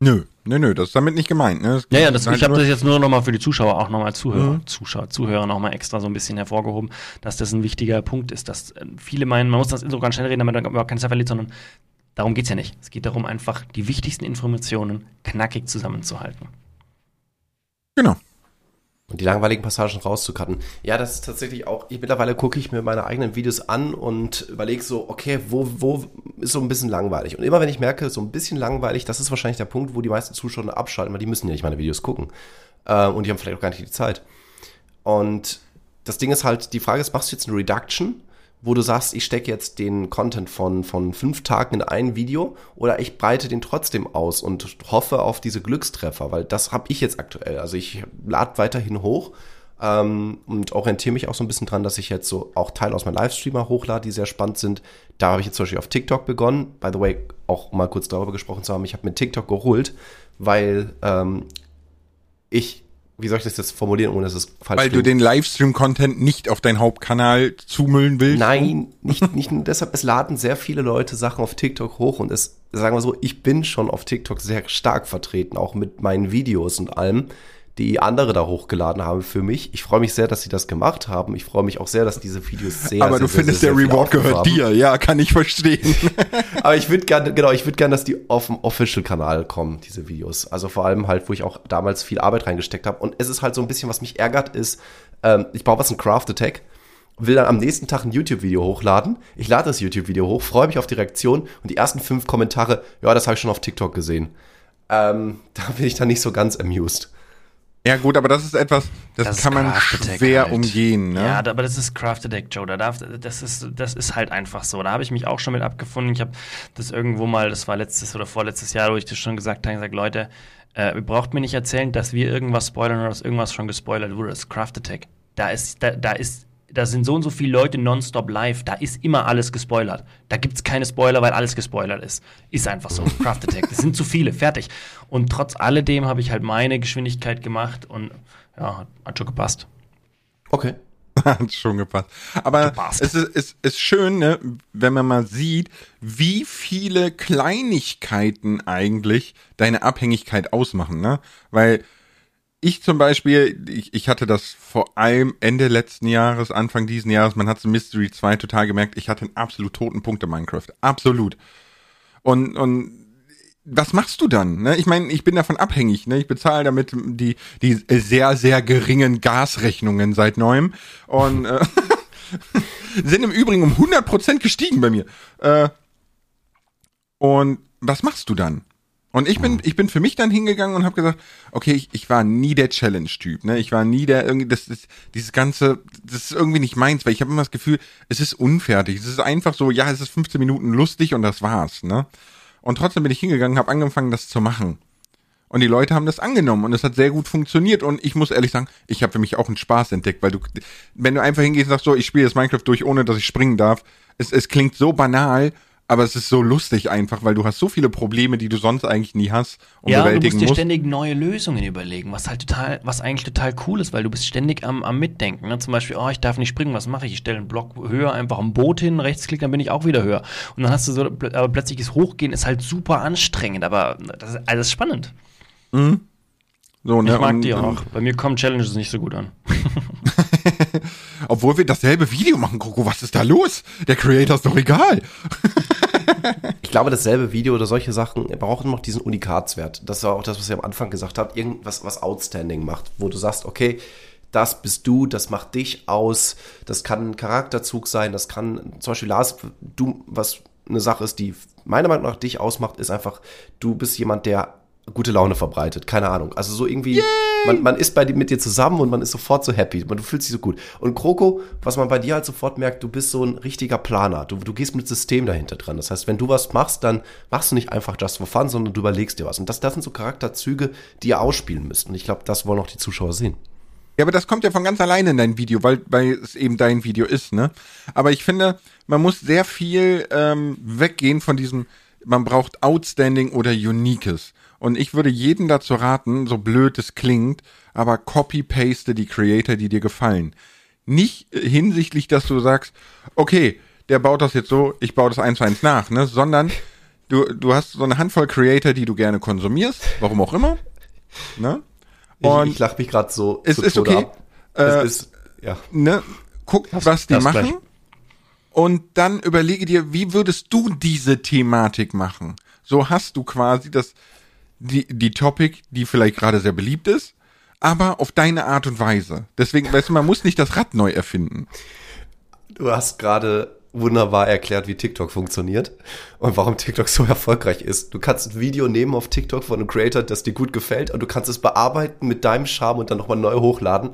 A: Nö, nö, nö, das ist damit nicht gemeint. Ne? Es
B: Ja, ja,
A: geht
B: das,
A: halt
B: ich habe das jetzt nur noch mal für die Zuschauer auch nochmal Zuhörer, Zuschauer, Zuhörer nochmal extra so ein bisschen hervorgehoben, dass das ein wichtiger Punkt ist, dass äh, viele meinen, man muss das so ganz schnell reden, damit man überhaupt keine Zeit verliert, sondern darum geht's ja nicht. Es geht darum, einfach die wichtigsten Informationen knackig zusammenzuhalten.
A: Genau.
C: Und die langweiligen Passagen rauszucutten. Ja, das ist tatsächlich auch, ich, mittlerweile gucke ich mir meine eigenen Videos an und überlege so, okay, wo, wo ist so ein bisschen langweilig? Und immer wenn ich merke, so ein bisschen langweilig, das ist wahrscheinlich der Punkt, wo die meisten Zuschauer abschalten, weil die müssen ja nicht meine Videos gucken. Äh, und die haben vielleicht auch gar nicht die Zeit. Und das Ding ist halt, die Frage ist, machst du jetzt eine Reduction, wo du sagst, ich stecke jetzt den Content von, von fünf Tagen in ein Video oder ich breite den trotzdem aus und hoffe auf diese Glückstreffer, weil das habe ich jetzt aktuell. Also ich lade weiterhin hoch ähm, und orientiere mich auch so ein bisschen dran, dass ich jetzt so auch Teile aus meinem Livestreamer hochlade, die sehr spannend sind. Da habe ich jetzt zum Beispiel auf TikTok begonnen. By the way, auch mal kurz darüber gesprochen zu haben. Ich habe mir TikTok geholt, weil ähm, ich, wie soll ich das jetzt formulieren, ohne dass es falsch
A: Weil du
C: klingt?
A: den Livestream-Content nicht auf deinen Hauptkanal zumüllen willst.
C: Nein, nicht, nicht nur deshalb. Es laden sehr viele Leute Sachen auf TikTok hoch und es, sagen wir so, ich bin schon auf TikTok sehr stark vertreten, auch mit meinen Videos und allem, die andere da hochgeladen haben für mich. Ich freue mich sehr, dass sie das gemacht haben. Ich freue mich auch sehr, dass diese Videos sehr,
A: Aber
C: sehr,
A: du
C: sehr,
A: findest,
C: sehr,
A: der
C: sehr viel
A: Reward gehört
C: haben.
A: dir. Ja, kann ich verstehen. [LAUGHS]
C: Aber ich würde gerne, genau, ich würde gerne, dass die auf dem Official-Kanal kommen, diese Videos. Also vor allem halt, wo ich auch damals viel Arbeit reingesteckt habe. Und es ist halt so ein bisschen, was mich ärgert, ist, ähm, ich baue was in Craft Attack, will dann am nächsten Tag ein YouTube-Video hochladen. Ich lade das YouTube-Video hoch, freue mich auf die Reaktion und die ersten fünf Kommentare, ja, das habe ich schon auf TikTok gesehen. Ähm, [LAUGHS] da bin ich dann nicht so ganz amused.
A: Ja, gut, aber das ist etwas, das,
B: Das
A: kann man
B: Craft Attack
A: schwer
B: halt.
A: umgehen. Ne?
B: Ja, aber das ist Crafted Deck, Joe. Da darf, das, ist, das ist halt einfach so. Da habe ich mich auch schon mit abgefunden. Ich habe das irgendwo mal, das war letztes oder vorletztes Jahr, wo ich das schon gesagt habe, gesagt, Leute, äh, ihr braucht mir nicht erzählen, dass wir irgendwas spoilern oder dass irgendwas schon gespoilert wurde. Das ist Crafted Deck. Da ist, da, da ist, da sind so und so viele Leute nonstop live. Da ist immer alles gespoilert. Da gibt's keine Spoiler, weil alles gespoilert ist. Ist einfach so. [LAUGHS] Crafted Deck. Das sind zu viele. Fertig. Und trotz alledem habe ich halt meine Geschwindigkeit gemacht und ja, hat- schon gepasst.
C: Okay. [LAUGHS]
A: Hat schon gepasst. Aber
B: Gepasst.
A: es ist, es ist schön, ne, wenn man mal sieht, wie viele Kleinigkeiten eigentlich deine Abhängigkeit ausmachen, ne? Weil ich zum Beispiel, ich, ich hatte das vor allem Ende letzten Jahres, Anfang diesen Jahres, man hat es in Mystery 2 total gemerkt, ich hatte einen absolut toten Punkt in Minecraft. Absolut. Und, und was machst du dann? Ne? Ich meine, ich bin davon abhängig. Ne? Ich bezahle damit die, die sehr, sehr geringen Gasrechnungen seit neuem. Und äh, [LAUGHS] sind im Übrigen um 100% gestiegen bei mir. Äh, und was machst du dann? Und ich bin, ich bin für mich dann hingegangen und habe gesagt, okay, ich, ich war nie der Challenge-Typ, ne? Ich war nie der irgendwie, das ist dieses ganze, das ist irgendwie nicht meins, weil ich habe immer das Gefühl, es ist unfertig. Es ist einfach so, ja, es ist 15 Minuten lustig und das war's, ne? Und trotzdem bin ich hingegangen, habe angefangen, das zu machen. Und die Leute haben das angenommen und es hat sehr gut funktioniert. Und ich muss ehrlich sagen, ich habe für mich auch einen Spaß entdeckt, weil du, wenn du einfach hingehst und sagst, so, ich spiele jetzt Minecraft durch, ohne dass ich springen darf, es, es klingt so banal, aber es ist so lustig einfach, weil du hast so viele Probleme, die du sonst eigentlich nie hast
B: und ja, bewältigen du musst dir musst. ständig neue Lösungen überlegen, was halt total, was eigentlich total cool ist, weil du bist ständig am, am Mitdenken. Ne? Zum Beispiel, oh, ich darf nicht springen, was mache ich? Ich stelle einen Block höher, einfach ein Boot hin, rechtsklick, dann bin ich auch wieder höher. Und dann hast du so, aber plötzliches Hochgehen ist halt super anstrengend, aber das ist alles spannend. Mhm. So, ne? Ich mag und, die auch. Bei mir kommen Challenges nicht so gut an. [LAUGHS] [LAUGHS]
A: Obwohl wir dasselbe Video machen, Coco, was ist da los? Der Creator ist doch egal. [LAUGHS]
C: ich glaube, dasselbe Video oder solche Sachen brauchen noch diesen Unikatswert. Das war auch das, was ihr am Anfang gesagt habt. Irgendwas, was outstanding macht, wo du sagst, okay, das bist du, das macht dich aus. Das kann ein Charakterzug sein, das kann zum Beispiel Lars, du, was eine Sache ist, die meiner Meinung nach dich ausmacht, ist einfach, du bist jemand, der gute Laune verbreitet. Keine Ahnung. Also so irgendwie, man, man ist bei, mit dir zusammen und man ist sofort so happy. Man, du fühlst dich so gut. Und Kroko, was man bei dir halt sofort merkt, du bist so ein richtiger Planer. Du, du gehst mit System dahinter dran. Das heißt, wenn du was machst, dann machst du nicht einfach just for fun, sondern du überlegst dir was. Und das, das sind so Charakterzüge, die ihr ausspielen müsst. Und ich glaube, das wollen auch die Zuschauer sehen.
A: Ja, aber das kommt ja von ganz alleine in dein Video, weil, weil es eben dein Video ist, ne? Aber ich finde, man muss sehr viel ähm, weggehen von diesem, man braucht Outstanding oder Uniques. Und ich würde jeden dazu raten, so blöd es klingt, aber copy-paste die Creator, die dir gefallen. Nicht hinsichtlich, dass du sagst, okay, der baut das jetzt so, ich baue das eins zu eins nach, ne? Sondern du, du hast so eine Handvoll Creator, die du gerne konsumierst, warum auch immer. Ne?
C: Und ich, ich lach mich gerade so.
A: Es ist okay. Äh, es ist, ja. Ne? Guck, das, was die machen. Gleich. Und dann überlege dir, wie würdest du diese Thematik machen? So hast du quasi das, die, die Topic, die vielleicht gerade sehr beliebt ist, aber auf deine Art und Weise. Deswegen, weißt du, man muss nicht das Rad neu erfinden.
C: Du hast gerade wunderbar erklärt, wie TikTok funktioniert und warum TikTok so erfolgreich ist. Du kannst ein Video nehmen auf TikTok von einem Creator, das dir gut gefällt und du kannst es bearbeiten mit deinem Charme und dann nochmal neu hochladen.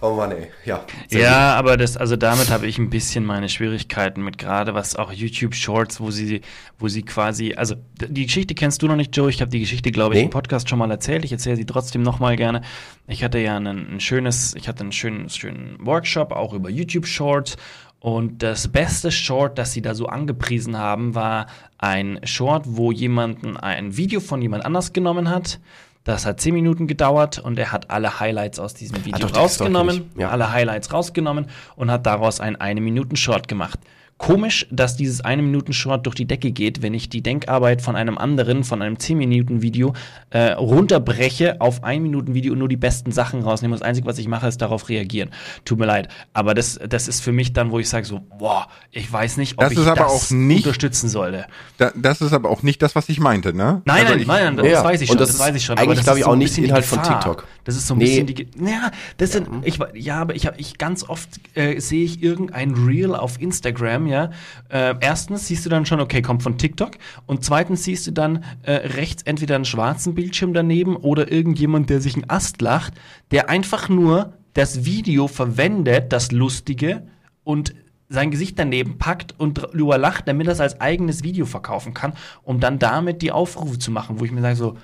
C: Oh Mann, ey. Ja.
B: Ja, gut. aber das, also damit habe ich ein bisschen meine Schwierigkeiten mit gerade was auch YouTube Shorts, wo sie, wo sie quasi, also die Geschichte kennst du noch nicht, Joe. Ich habe die Geschichte, glaube ich, nee. im Podcast schon mal erzählt. Ich erzähle sie trotzdem nochmal gerne. Ich hatte ja ein, ein schönes, ich hatte einen schönen, schönen Workshop auch über YouTube Shorts und das beste Short, das sie da so angepriesen haben, war ein Short, wo jemanden ein Video von jemand anders genommen hat das hat zehn Minuten gedauert und er hat alle Highlights aus diesem Video ah, rausgenommen, ja. alle Highlights rausgenommen und hat daraus ein eine Minuten Short gemacht komisch, dass dieses eine Minuten Short durch die Decke geht, wenn ich die Denkarbeit von einem anderen, von einem 10 Minuten Video äh, runterbreche auf ein Minuten Video und nur die besten Sachen rausnehme. Das Einzige, was ich mache, ist darauf reagieren. Tut mir leid, aber das, das ist für mich dann, wo ich sage so, boah, ich weiß nicht, ob
A: das
B: ich
A: das nicht,
B: unterstützen sollte.
A: Da, das ist aber auch nicht das, was ich meinte, ne?
B: Nein, also nein, ich, nein, das ja, weiß ich schon, das, das weiß ich schon.
C: Eigentlich glaube ich auch nicht Inhalt von TikTok.
B: Das ist so ein nee. bisschen die, ja, das sind, ich, ja, aber ich habe, ich ganz oft äh, sehe ich irgendein Reel auf Instagram, ja, äh, erstens siehst du dann schon, okay, kommt von TikTok. Und zweitens siehst du dann äh, rechts entweder einen schwarzen Bildschirm daneben oder irgendjemand, der sich einen Ast lacht, der einfach nur das Video verwendet, das Lustige, und sein Gesicht daneben packt und drüber lacht, damit er es als eigenes Video verkaufen kann, um dann damit die Aufrufe zu machen, wo ich mir sage, so,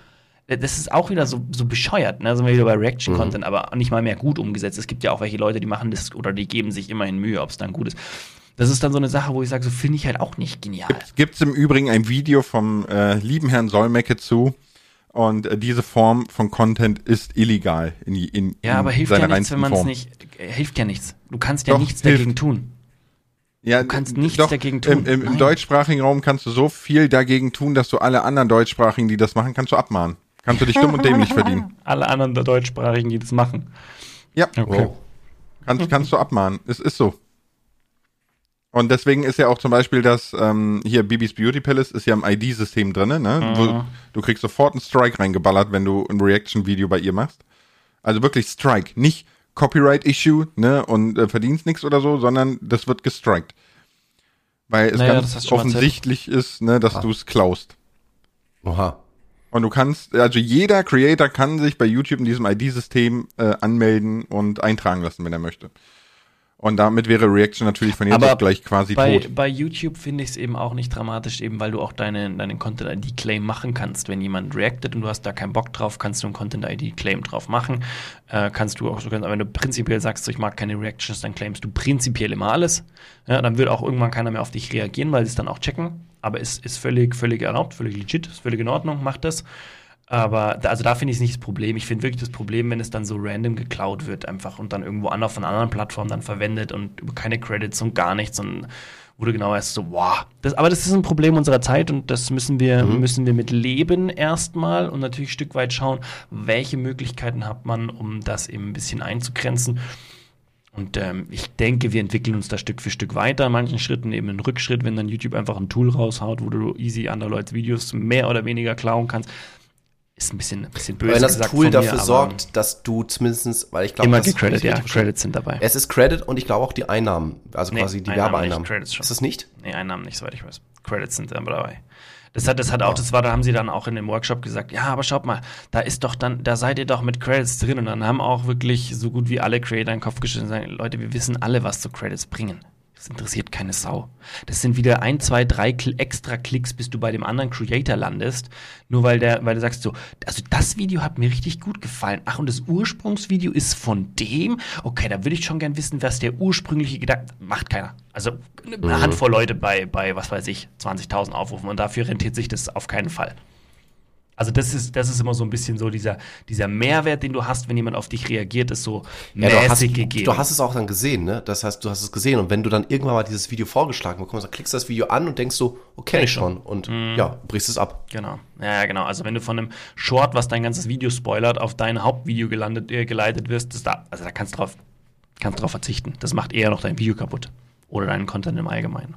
B: äh, das ist auch wieder so, so bescheuert, ne? Sind wir wieder bei Reaction-Content, mhm. aber nicht mal mehr gut umgesetzt. Es gibt ja auch welche Leute, die machen das oder die geben sich immerhin Mühe, ob es dann gut ist. Das ist dann so eine Sache, wo ich sage, so finde ich halt auch nicht genial.
A: Gibt es im Übrigen ein Video vom äh, lieben Herrn Solmecke zu. Und äh, diese Form von Content ist illegal in, in
B: Ja, aber hilft ja nichts, wenn man es nicht. Äh, hilft ja nichts. Du kannst ja Doch, nichts hilft. dagegen tun.
A: Ja, du kannst nichts doch, dagegen tun. Im, im, im deutschsprachigen Raum kannst du so viel dagegen tun, dass du alle anderen deutschsprachigen, die das machen, kannst du abmahnen. Kannst du dich dumm und dämlich verdienen. [LAUGHS]
B: Alle anderen deutschsprachigen, die das machen.
A: Ja. Okay. Wow. Kannst, kannst du abmahnen. Es ist so. Und deswegen ist ja auch zum Beispiel das, ähm, hier Bibis Beauty Palace ist ja im ID-System drin, ne?
B: Mhm.
A: Wo, du kriegst sofort einen Strike reingeballert, wenn du ein Reaction-Video bei ihr machst. Also wirklich Strike, nicht Copyright-Issue, ne? Und äh, verdienst nichts oder so, sondern das wird gestrikt. Weil es
B: Naja,
A: ganz
B: du
A: offensichtlich ist, ne, dass du es klaust.
C: Oha.
A: Und du kannst, also jeder Creator kann sich bei YouTube in diesem ID-System äh, anmelden und eintragen lassen, wenn er möchte. Und damit wäre Reaction natürlich von jetzt auf gleich quasi
B: Bei,
A: tot.
B: bei YouTube finde ich es eben auch nicht dramatisch, eben weil du auch deine, deinen Content-ID-Claim machen kannst. Wenn jemand reactet und du hast da keinen Bock drauf, kannst du einen Content-ID-Claim drauf machen. Äh, kannst du auch, aber wenn du prinzipiell sagst, so, ich mag keine Reactions, dann claimst du prinzipiell immer alles. Ja, dann wird auch irgendwann keiner mehr auf dich reagieren, weil sie es dann auch checken. Aber ist, ist völlig, völlig erlaubt, völlig legit, ist völlig in Ordnung, macht das. Aber da, also da finde ich es nicht das Problem. Ich finde wirklich das Problem, wenn es dann so random geklaut wird, einfach und dann irgendwo anders von anderen Plattformen dann verwendet und über keine Credits und gar nichts und du genau weißt, so, wow. Das, aber das ist ein Problem unserer Zeit und das müssen wir, müssen wir mit leben erstmal und natürlich ein Stück weit schauen, welche Möglichkeiten hat man, um das eben ein bisschen einzugrenzen. Und ähm, ich denke, wir entwickeln uns da Stück für Stück weiter. In manchen Schritten eben einen Rückschritt, wenn dann YouTube einfach ein Tool raushaut, wo du easy andere Leute Videos mehr oder weniger klauen kannst. Ist ein bisschen, ein bisschen böse
C: Wenn das Tool
B: mir,
C: dafür
B: aber
C: sorgt, dass du zumindest, weil ich glaube,
B: immer
C: das
B: gecredit, ja. Credits sind dabei.
C: Es ist Credit und ich glaube auch die Einnahmen, also
B: Nee,
C: quasi die
B: Einnahmen
C: Werbeeinnahmen.
B: nicht, schon.
C: Ist es nicht?
B: Nee, Einnahmen nicht, soweit ich weiß. Credits sind aber dabei. Das hat, das hat auch, das war, da haben sie dann auch in dem Workshop gesagt, ja, aber schaut mal, da ist doch dann, da seid ihr doch mit Credits drin. Und dann haben auch wirklich so gut wie alle Creator in den Kopf gestellt und sagen, Leute, wir wissen alle, was so Credits bringen. Das interessiert keine Sau. Das sind wieder ein, zwei, drei Kl extra Klicks, bis du bei dem anderen Creator landest. Nur weil der, weil du sagst so, also das Video hat mir richtig gut gefallen. Ach, und das Ursprungsvideo ist von dem? Okay, da würde ich schon gern wissen, was der ursprüngliche Gedanke, macht keiner. Also eine Handvoll Leute bei, bei, was weiß ich, 20.000 Aufrufen und dafür rentiert sich das auf keinen Fall. Also das ist, das ist immer so ein bisschen so dieser, dieser Mehrwert, den du hast, wenn jemand auf dich reagiert, ist so
C: Ja, du, hast,
B: mäßig gegeben.
C: du hast es auch dann gesehen, ne? Das heißt, du hast es gesehen und wenn du dann irgendwann mal dieses Video vorgeschlagen bekommst, dann klickst du das Video an und denkst so, okay,
B: Kenn ich
C: schon. Und ja, brichst es ab.
B: Genau. Ja, genau. Also wenn du von einem Short, was dein ganzes Video spoilert, auf dein Hauptvideo gelandet, äh, geleitet wirst, da, also da kannst du drauf, kannst drauf verzichten. Das macht eher noch dein Video kaputt. Oder deinen Content im Allgemeinen.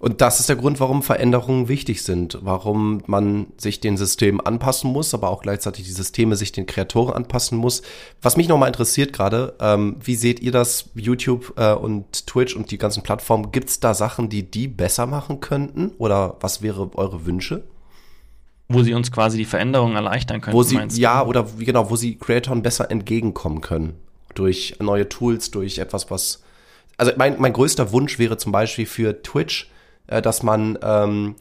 C: Und das ist der Grund, warum Veränderungen wichtig sind, warum man sich den Systemen anpassen muss, aber auch gleichzeitig die Systeme sich den Kreatoren anpassen muss. Was mich nochmal interessiert gerade, ähm, wie seht ihr das, YouTube äh, und Twitch und die ganzen Plattformen, gibt's da Sachen, die die besser machen könnten? Oder was wäre eure Wünsche?
B: Wo sie uns quasi die Veränderungen erleichtern können.
C: Wo sie, ja, oder wie genau, wo sie Creatoren besser entgegenkommen können. Durch neue Tools, durch etwas, was. Also mein, mein größter Wunsch wäre zum Beispiel für Twitch, äh, dass man, ähm,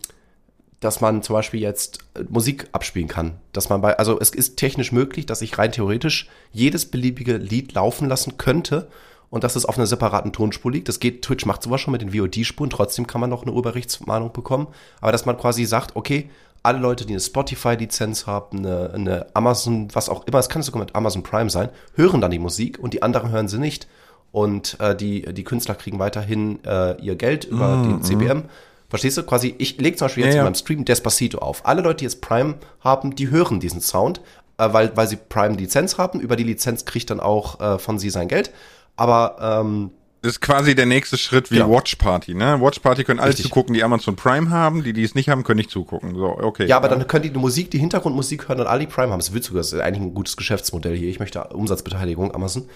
C: dass man zum Beispiel jetzt äh, Musik abspielen kann. Dass man bei, also es ist technisch möglich, dass ich rein theoretisch jedes beliebige Lied laufen lassen könnte und dass es auf einer separaten Tonspur liegt. Das geht, Twitch macht sowas schon mit den VOD-Spuren, trotzdem kann man noch eine Urheberrechtsmahnung bekommen. Aber dass man quasi sagt, okay, alle Leute, die eine Spotify-Lizenz haben, eine, eine Amazon, was auch immer, es kann sogar mit Amazon Prime sein, hören dann die Musik und die anderen hören sie nicht. Und äh, die, die Künstler kriegen weiterhin äh, ihr Geld über den CBM. Verstehst du? Quasi, ich lege zum Beispiel jetzt
A: Ja,
C: in meinem Stream Despacito auf. Alle Leute, die jetzt Prime haben, die hören diesen Sound, äh, weil, weil sie Prime-Lizenz haben. Über die Lizenz kriegt dann auch äh, von sie sein Geld. Aber ähm,
A: Das ist quasi der nächste Schritt wie
C: Genau.
A: Watch Party, ne? Watch Party können alle
C: Richtig.
A: zugucken, die Amazon Prime haben, die, die es nicht haben, können nicht zugucken. So, okay.
C: Ja, aber dann können die die Musik, die Hintergrundmusik hören und alle die Prime haben. Das wird sogar, das ist eigentlich ein gutes Geschäftsmodell hier. Ich möchte Umsatzbeteiligung, Amazon.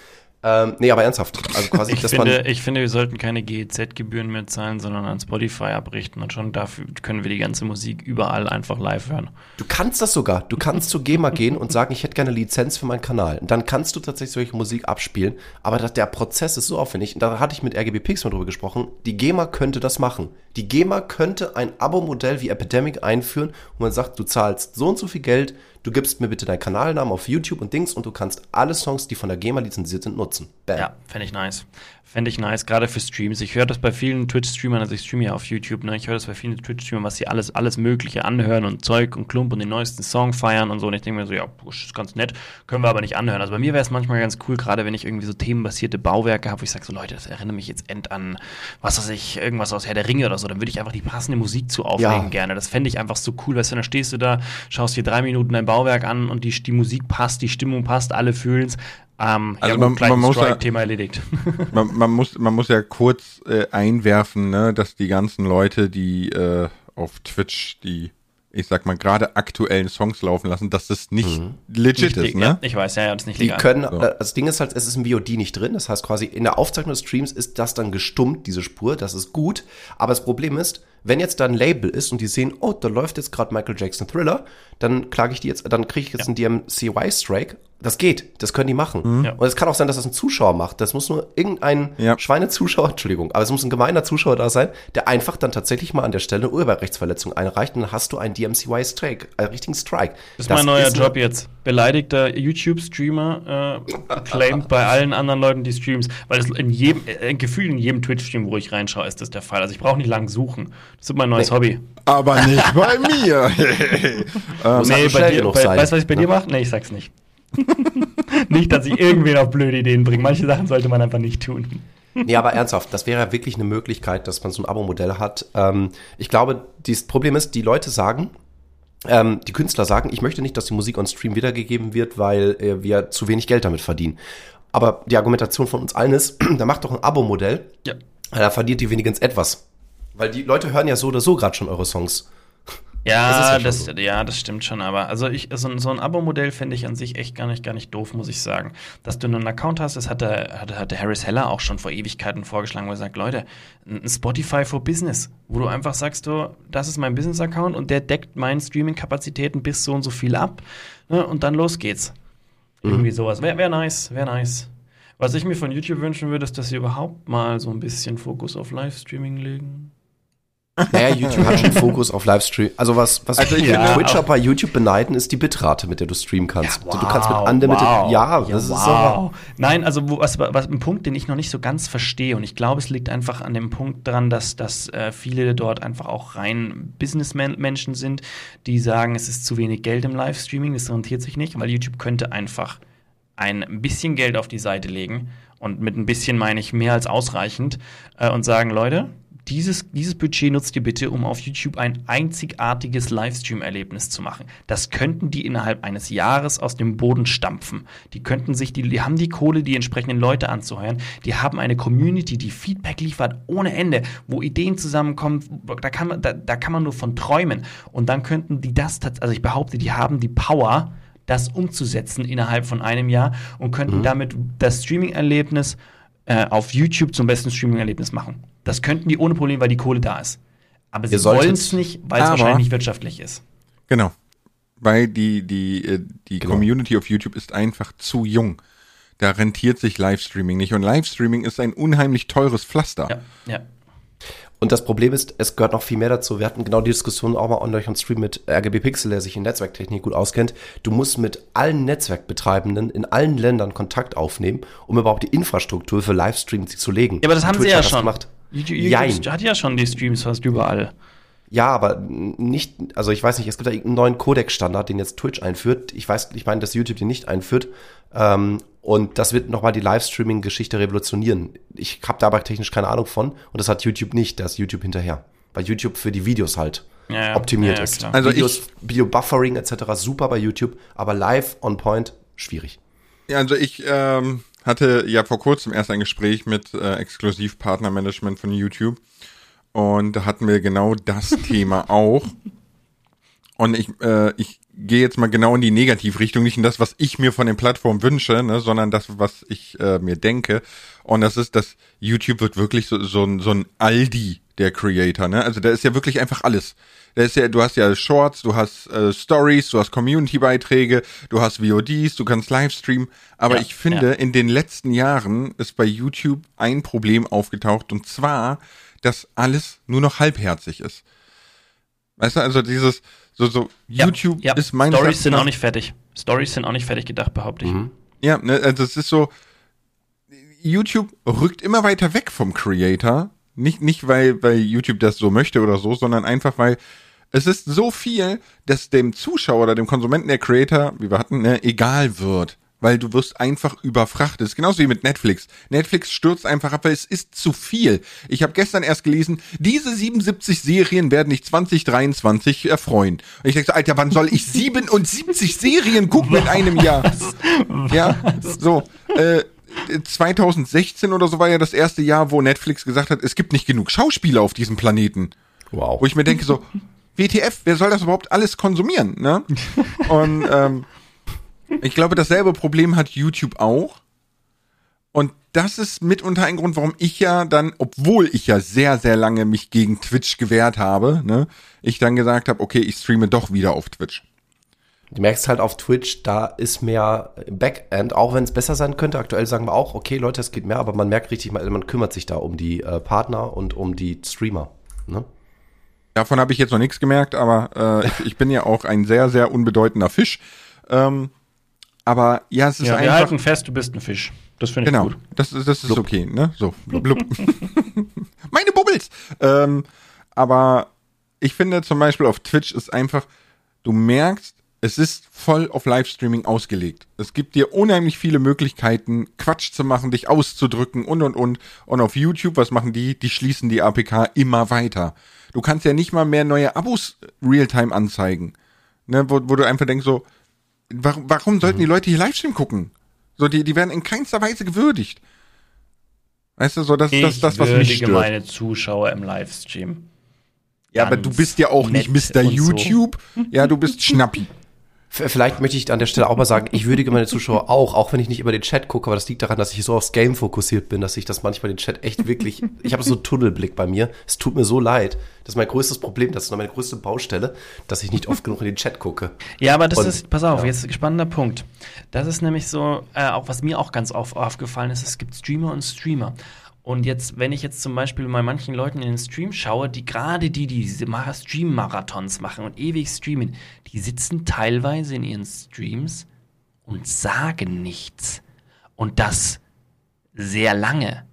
C: Ähm, nee, aber ernsthaft. Also quasi,
B: Ich finde,
C: man.
B: ich finde, wir sollten keine GEZ-Gebühren mehr zahlen, sondern an Spotify abrichten. Und schon dafür können wir die ganze Musik überall einfach live hören.
C: Du kannst das sogar. Du kannst zu GEMA gehen und sagen, ich hätte gerne Lizenz für meinen Kanal. Und dann kannst du tatsächlich solche Musik abspielen. Aber das, der Prozess ist so aufwendig. Und da hatte ich mit RGB Pix mal drüber gesprochen. Die GEMA könnte das machen. Die GEMA könnte ein Abo-Modell wie Epidemic einführen, wo man sagt, du zahlst so und so viel Geld, du gibst mir bitte deinen Kanalnamen auf YouTube und Dings und du kannst alle Songs, die von der GEMA lizenziert sind, nutzen. Bam.
B: Ja, fände ich nice. Fände ich nice, gerade für Streams. Ich höre das bei vielen Twitch-Streamern, also ich streame ja auf YouTube, ne? Ich höre das bei vielen Twitch-Streamern, was sie alles, alles Mögliche anhören und Zeug und Klump und den neuesten Song feiern und so. Und ich denke mir so, ja, puh, ist ganz nett, können wir aber nicht anhören. Also bei mir wäre es manchmal ganz cool, gerade wenn ich irgendwie so themenbasierte Bauwerke habe, wo ich sage, so Leute, das erinnert mich jetzt end an, was weiß ich, irgendwas aus Herr der Ringe oder so. Dann würde ich einfach die passende Musik zu auflegen
C: Ja.
B: gerne. Das fände ich einfach so cool, weißt du, dann stehst du da, schaust dir drei Minuten dein Bauwerk an und die, die Musik passt, die Stimmung passt, alle fühlen es. Ähm,
A: Also
B: ja,
A: man-
B: gut,
A: man
B: ein
A: muss ja-
B: Strike-Thema erledigt. [LAUGHS]
A: man, man, muss, man muss ja kurz äh, einwerfen, ne, dass die ganzen Leute, die äh, auf Twitch die, ich sag mal, gerade aktuellen Songs laufen lassen, dass das nicht legit ist,
B: Nicht-
A: ne?
B: ja, ich weiß, ja, ja, das ist nicht
C: Die
B: legal.
C: können,
A: So.
C: äh, das Ding ist halt, es ist im VOD nicht drin. Das heißt quasi, in der Aufzeichnung des Streams ist das dann gestummt, diese Spur. Das ist gut. Aber das Problem ist, wenn jetzt da ein Label ist und die sehen, oh, da läuft jetzt gerade Michael Jackson Thriller, dann klage ich die jetzt, dann kriege ich jetzt einen DMCY-Strike. Das geht, das können die machen.
B: Ja.
C: Und es kann auch sein, dass das ein Zuschauer macht. Das muss nur irgendein
A: Ja.
C: Schweinezuschauer, [LAUGHS] Entschuldigung, aber es muss ein gemeiner Zuschauer da sein, der einfach dann tatsächlich mal an der Stelle eine Urheberrechtsverletzung einreicht und dann hast du einen DMCY-Strike, einen richtigen Strike.
B: Das ist mein neuer
C: ist
B: Job jetzt. Beleidigter YouTube-Streamer äh, claimt bei allen anderen Leuten die Streams. Weil das in jedem, äh, Gefühl in jedem Twitch-Stream, wo ich reinschaue, ist das der Fall. Also ich brauche nicht lang suchen. Das ist mein neues
C: Nee.
B: Hobby.
A: Aber nicht [LAUGHS] bei mir.
C: Muss halt
B: nee, bei dir,
C: genug
B: bei,
C: sein.
B: weißt du, was ich bei dir mache? Nee, ich sag's nicht. [LAUGHS] nicht, dass ich irgendwen auf blöde Ideen bringe. Manche Sachen sollte man einfach nicht tun.
C: Nee, aber ernsthaft, das wäre ja wirklich eine Möglichkeit, dass man so ein Abo-Modell hat. Ähm, ich glaube, das Problem ist, die Leute sagen, ähm, die Künstler sagen, ich möchte nicht, dass die Musik on Stream wiedergegeben wird, weil äh, wir zu wenig Geld damit verdienen. Aber die Argumentation von uns allen ist, [CLEARS THROAT] da macht doch ein Abo-Modell,
B: Ja.
C: da verdient die wenigstens etwas. Weil die Leute hören ja so oder so gerade schon eure Songs.
B: Ja,
C: Das
B: das,
C: so.
B: ja, das stimmt schon, aber also ich, so, ein- so ein Abo-Modell finde ich an sich echt gar nicht, gar nicht doof, muss ich sagen. Dass du einen Account hast, das hat der, hat, hat der Harris Heller auch schon vor Ewigkeiten vorgeschlagen, wo er sagt, Leute, ein Spotify for Business, wo du einfach sagst, du, das ist mein Business-Account und der deckt meinen Streaming-Kapazitäten bis so und so viel ab ne, und dann los geht's. Irgendwie sowas. Wäre wär nice, wäre nice. Was ich mir von YouTube wünschen würde, ist, dass sie überhaupt mal so ein bisschen Fokus auf Livestreaming legen.
C: Naja, YouTube hat schon [LAUGHS] Fokus auf Livestream. Also was, was
A: Also
B: finde-
C: Twitcher bei YouTube beneiden, ist die Bitrate, mit der du streamen kannst. du kannst mit Unlimited, ja, das ist aber,
B: wow. Nein, also wo, was, was ein Punkt, den ich noch nicht so ganz verstehe und ich glaube, es liegt einfach an dem Punkt dran, dass, dass äh, viele dort einfach auch rein Businessmen-Menschen sind, die sagen, es ist zu wenig Geld im Livestreaming, das rentiert sich nicht, weil YouTube könnte einfach ein bisschen Geld auf die Seite legen und mit ein bisschen meine ich mehr als ausreichend äh, und sagen, Leute, dieses, dieses Budget nutzt ihr bitte, um auf YouTube ein einzigartiges Livestream-Erlebnis zu machen. Das könnten die innerhalb eines Jahres aus dem Boden stampfen. Die könnten sich, die, die haben die Kohle, die entsprechenden Leute anzuheuern. Die haben eine Community, die Feedback liefert ohne Ende, wo Ideen zusammenkommen. Da kann man, da, da kann man nur von träumen. Und dann könnten die das, also ich behaupte, die haben die Power, das umzusetzen innerhalb von einem Jahr und könnten damit das Streaming-Erlebnis äh, auf YouTube zum besten Streaming-Erlebnis machen. Das könnten die ohne Problem, weil die Kohle da ist. Aber sie wollen es nicht, weil es
A: Aber-
B: wahrscheinlich nicht wirtschaftlich ist.
A: Genau. Weil die, die, äh, die
C: Genau.
A: Community auf YouTube ist einfach zu jung. Da rentiert sich Livestreaming nicht. Und Livestreaming ist ein unheimlich teures Pflaster.
B: Ja, ja.
C: Und das Problem ist, es gehört noch viel mehr dazu. Wir hatten genau die Diskussion auch mal on euch on Stream mit RGB Pixel, der sich in Netzwerktechnik gut auskennt. Du musst mit allen Netzwerkbetreibenden in allen Ländern Kontakt aufnehmen, um überhaupt die Infrastruktur für Livestream zu legen.
B: Ja, aber das haben
C: Twitch
B: sie ja schon.
C: Gemacht.
B: YouTube, hat ja schon die Streams fast überall.
C: Ja, aber nicht, also ich weiß nicht, es gibt da irgendeinen neuen Codec-Standard, den jetzt Twitch einführt. Ich weiß, ich meine, dass YouTube den nicht einführt. Ähm, und das wird nochmal die Livestreaming-Geschichte revolutionieren. Ich habe da aber technisch keine Ahnung von. Und das hat YouTube nicht, da ist YouTube hinterher. Weil YouTube für die Videos halt
B: Ja, ja.
C: optimiert
B: Ja, ja,
C: ist.
B: klar.
A: Also
C: Videos, Video-Buffering etc. super bei YouTube, aber live on point schwierig.
A: Ja, also ich ähm, hatte ja vor kurzem erst ein Gespräch mit äh, Exklusivpartnermanagement von YouTube und da hatten wir genau das [LAUGHS] Thema auch. Und ich, äh, ich gehe jetzt mal genau in die Negativrichtung, nicht in das, was ich mir von den Plattformen wünsche, ne, sondern das, was ich äh, mir denke. Und das ist, dass YouTube wird wirklich so, so, ein, so ein Aldi der Creator, ne? Also da ist ja wirklich einfach alles. Da ist ja, du hast ja Shorts, du hast äh, Stories, du hast Community-Beiträge, du hast VODs, du kannst Livestreamen. Aber
B: Ja,
A: ich finde,
B: ja.
A: in den letzten Jahren ist bei YouTube ein Problem aufgetaucht und zwar, dass alles nur noch halbherzig ist. Weißt du, also dieses, so, so,
B: Ja,
A: YouTube
B: ja.
A: ist meines
B: Stories sind auch nicht fertig. Stories sind auch nicht fertig gedacht, behaupte ich.
A: Ja, ne, also es ist so, YouTube rückt immer weiter weg vom Creator. Nicht, nicht weil, weil YouTube das so möchte oder so, sondern einfach weil es ist so viel, dass dem Zuschauer oder dem Konsumenten der Creator, wie wir hatten, ne, egal wird. Weil du wirst einfach überfrachtet. Das ist genauso wie mit Netflix. Netflix stürzt einfach ab, weil es ist zu viel. Ich habe gestern erst gelesen, diese 77 Serien werden dich 2023 erfreuen. Und ich denke, Alter, wann soll ich [LAUGHS] 77 Serien gucken in einem Jahr? Ja, so. Äh, 2016 oder so war ja das erste Jahr, wo Netflix gesagt hat, es gibt nicht genug Schauspieler auf diesem Planeten.
C: Wow.
A: Wo ich mir denke so, WTF, wer soll das überhaupt alles konsumieren? Ne? [LAUGHS] Und ähm, ich glaube, dasselbe Problem hat YouTube auch. Und das ist mitunter ein Grund, warum ich ja dann, obwohl ich ja sehr, sehr lange mich gegen Twitch gewehrt habe, ne, ich dann gesagt habe, okay, ich streame doch wieder auf Twitch.
C: Du merkst halt auf Twitch, da ist mehr Backend, auch wenn es besser sein könnte. Aktuell sagen wir auch, okay, Leute, es geht mehr, aber man merkt richtig, man kümmert sich da um die äh, Partner und um die Streamer. Ne?
A: Davon habe ich jetzt noch nichts gemerkt, aber äh, ich, ich bin ja auch ein sehr, sehr unbedeutender Fisch. Ähm, aber ja, es ist
B: Ja, wir
A: einfach.
B: halten fest, du bist ein Fisch. Das finde ich
A: Genau,
B: gut.
A: das, ist- das ist okay, ne? So, blub, blub. [LAUGHS] Meine Bubbles! Ähm, aber ich finde zum Beispiel auf Twitch ist einfach, du merkst, es ist voll auf Livestreaming ausgelegt. Es gibt dir unheimlich viele Möglichkeiten, Quatsch zu machen, dich auszudrücken und und und. Und auf YouTube, was machen die? Die schließen die APK immer weiter. Du kannst ja nicht mal mehr neue Abos Realtime anzeigen. Ne, wo, wo du einfach denkst so, warum, warum sollten die Leute hier Livestream gucken? So, die, die werden in keinster Weise gewürdigt. Weißt du, so, das ist das,
B: ich
A: das, was mich stört.
B: meine Zuschauer im Livestream.
A: Ja, aber du bist ja auch nicht Mr.
B: und so.
A: YouTube. Ja, du bist Schnappi. [LAUGHS]
C: Vielleicht möchte ich an der Stelle auch mal sagen, ich würdige meine Zuschauer auch, auch wenn ich nicht über den Chat gucke, aber das liegt daran, dass ich so aufs Game fokussiert bin, dass ich das manchmal den Chat echt wirklich, [LAUGHS] ich habe so einen Tunnelblick bei mir. Es tut mir so leid. Das ist mein größtes Problem, das ist noch meine größte Baustelle, dass ich nicht oft genug in den Chat gucke.
B: Ja, aber das
C: Und-
B: ist, pass auf,
C: ja.
B: jetzt ein spannender Punkt. Das ist nämlich so, äh, auch was mir auch ganz auf, aufgefallen ist, es gibt Streamer und Streamer. Und jetzt, wenn ich jetzt zum Beispiel bei manchen Leuten in den Stream schaue, die gerade die, die diese Mara- Stream-Marathons machen und ewig streamen, die sitzen teilweise in ihren Streams und sagen nichts. Und das sehr lange.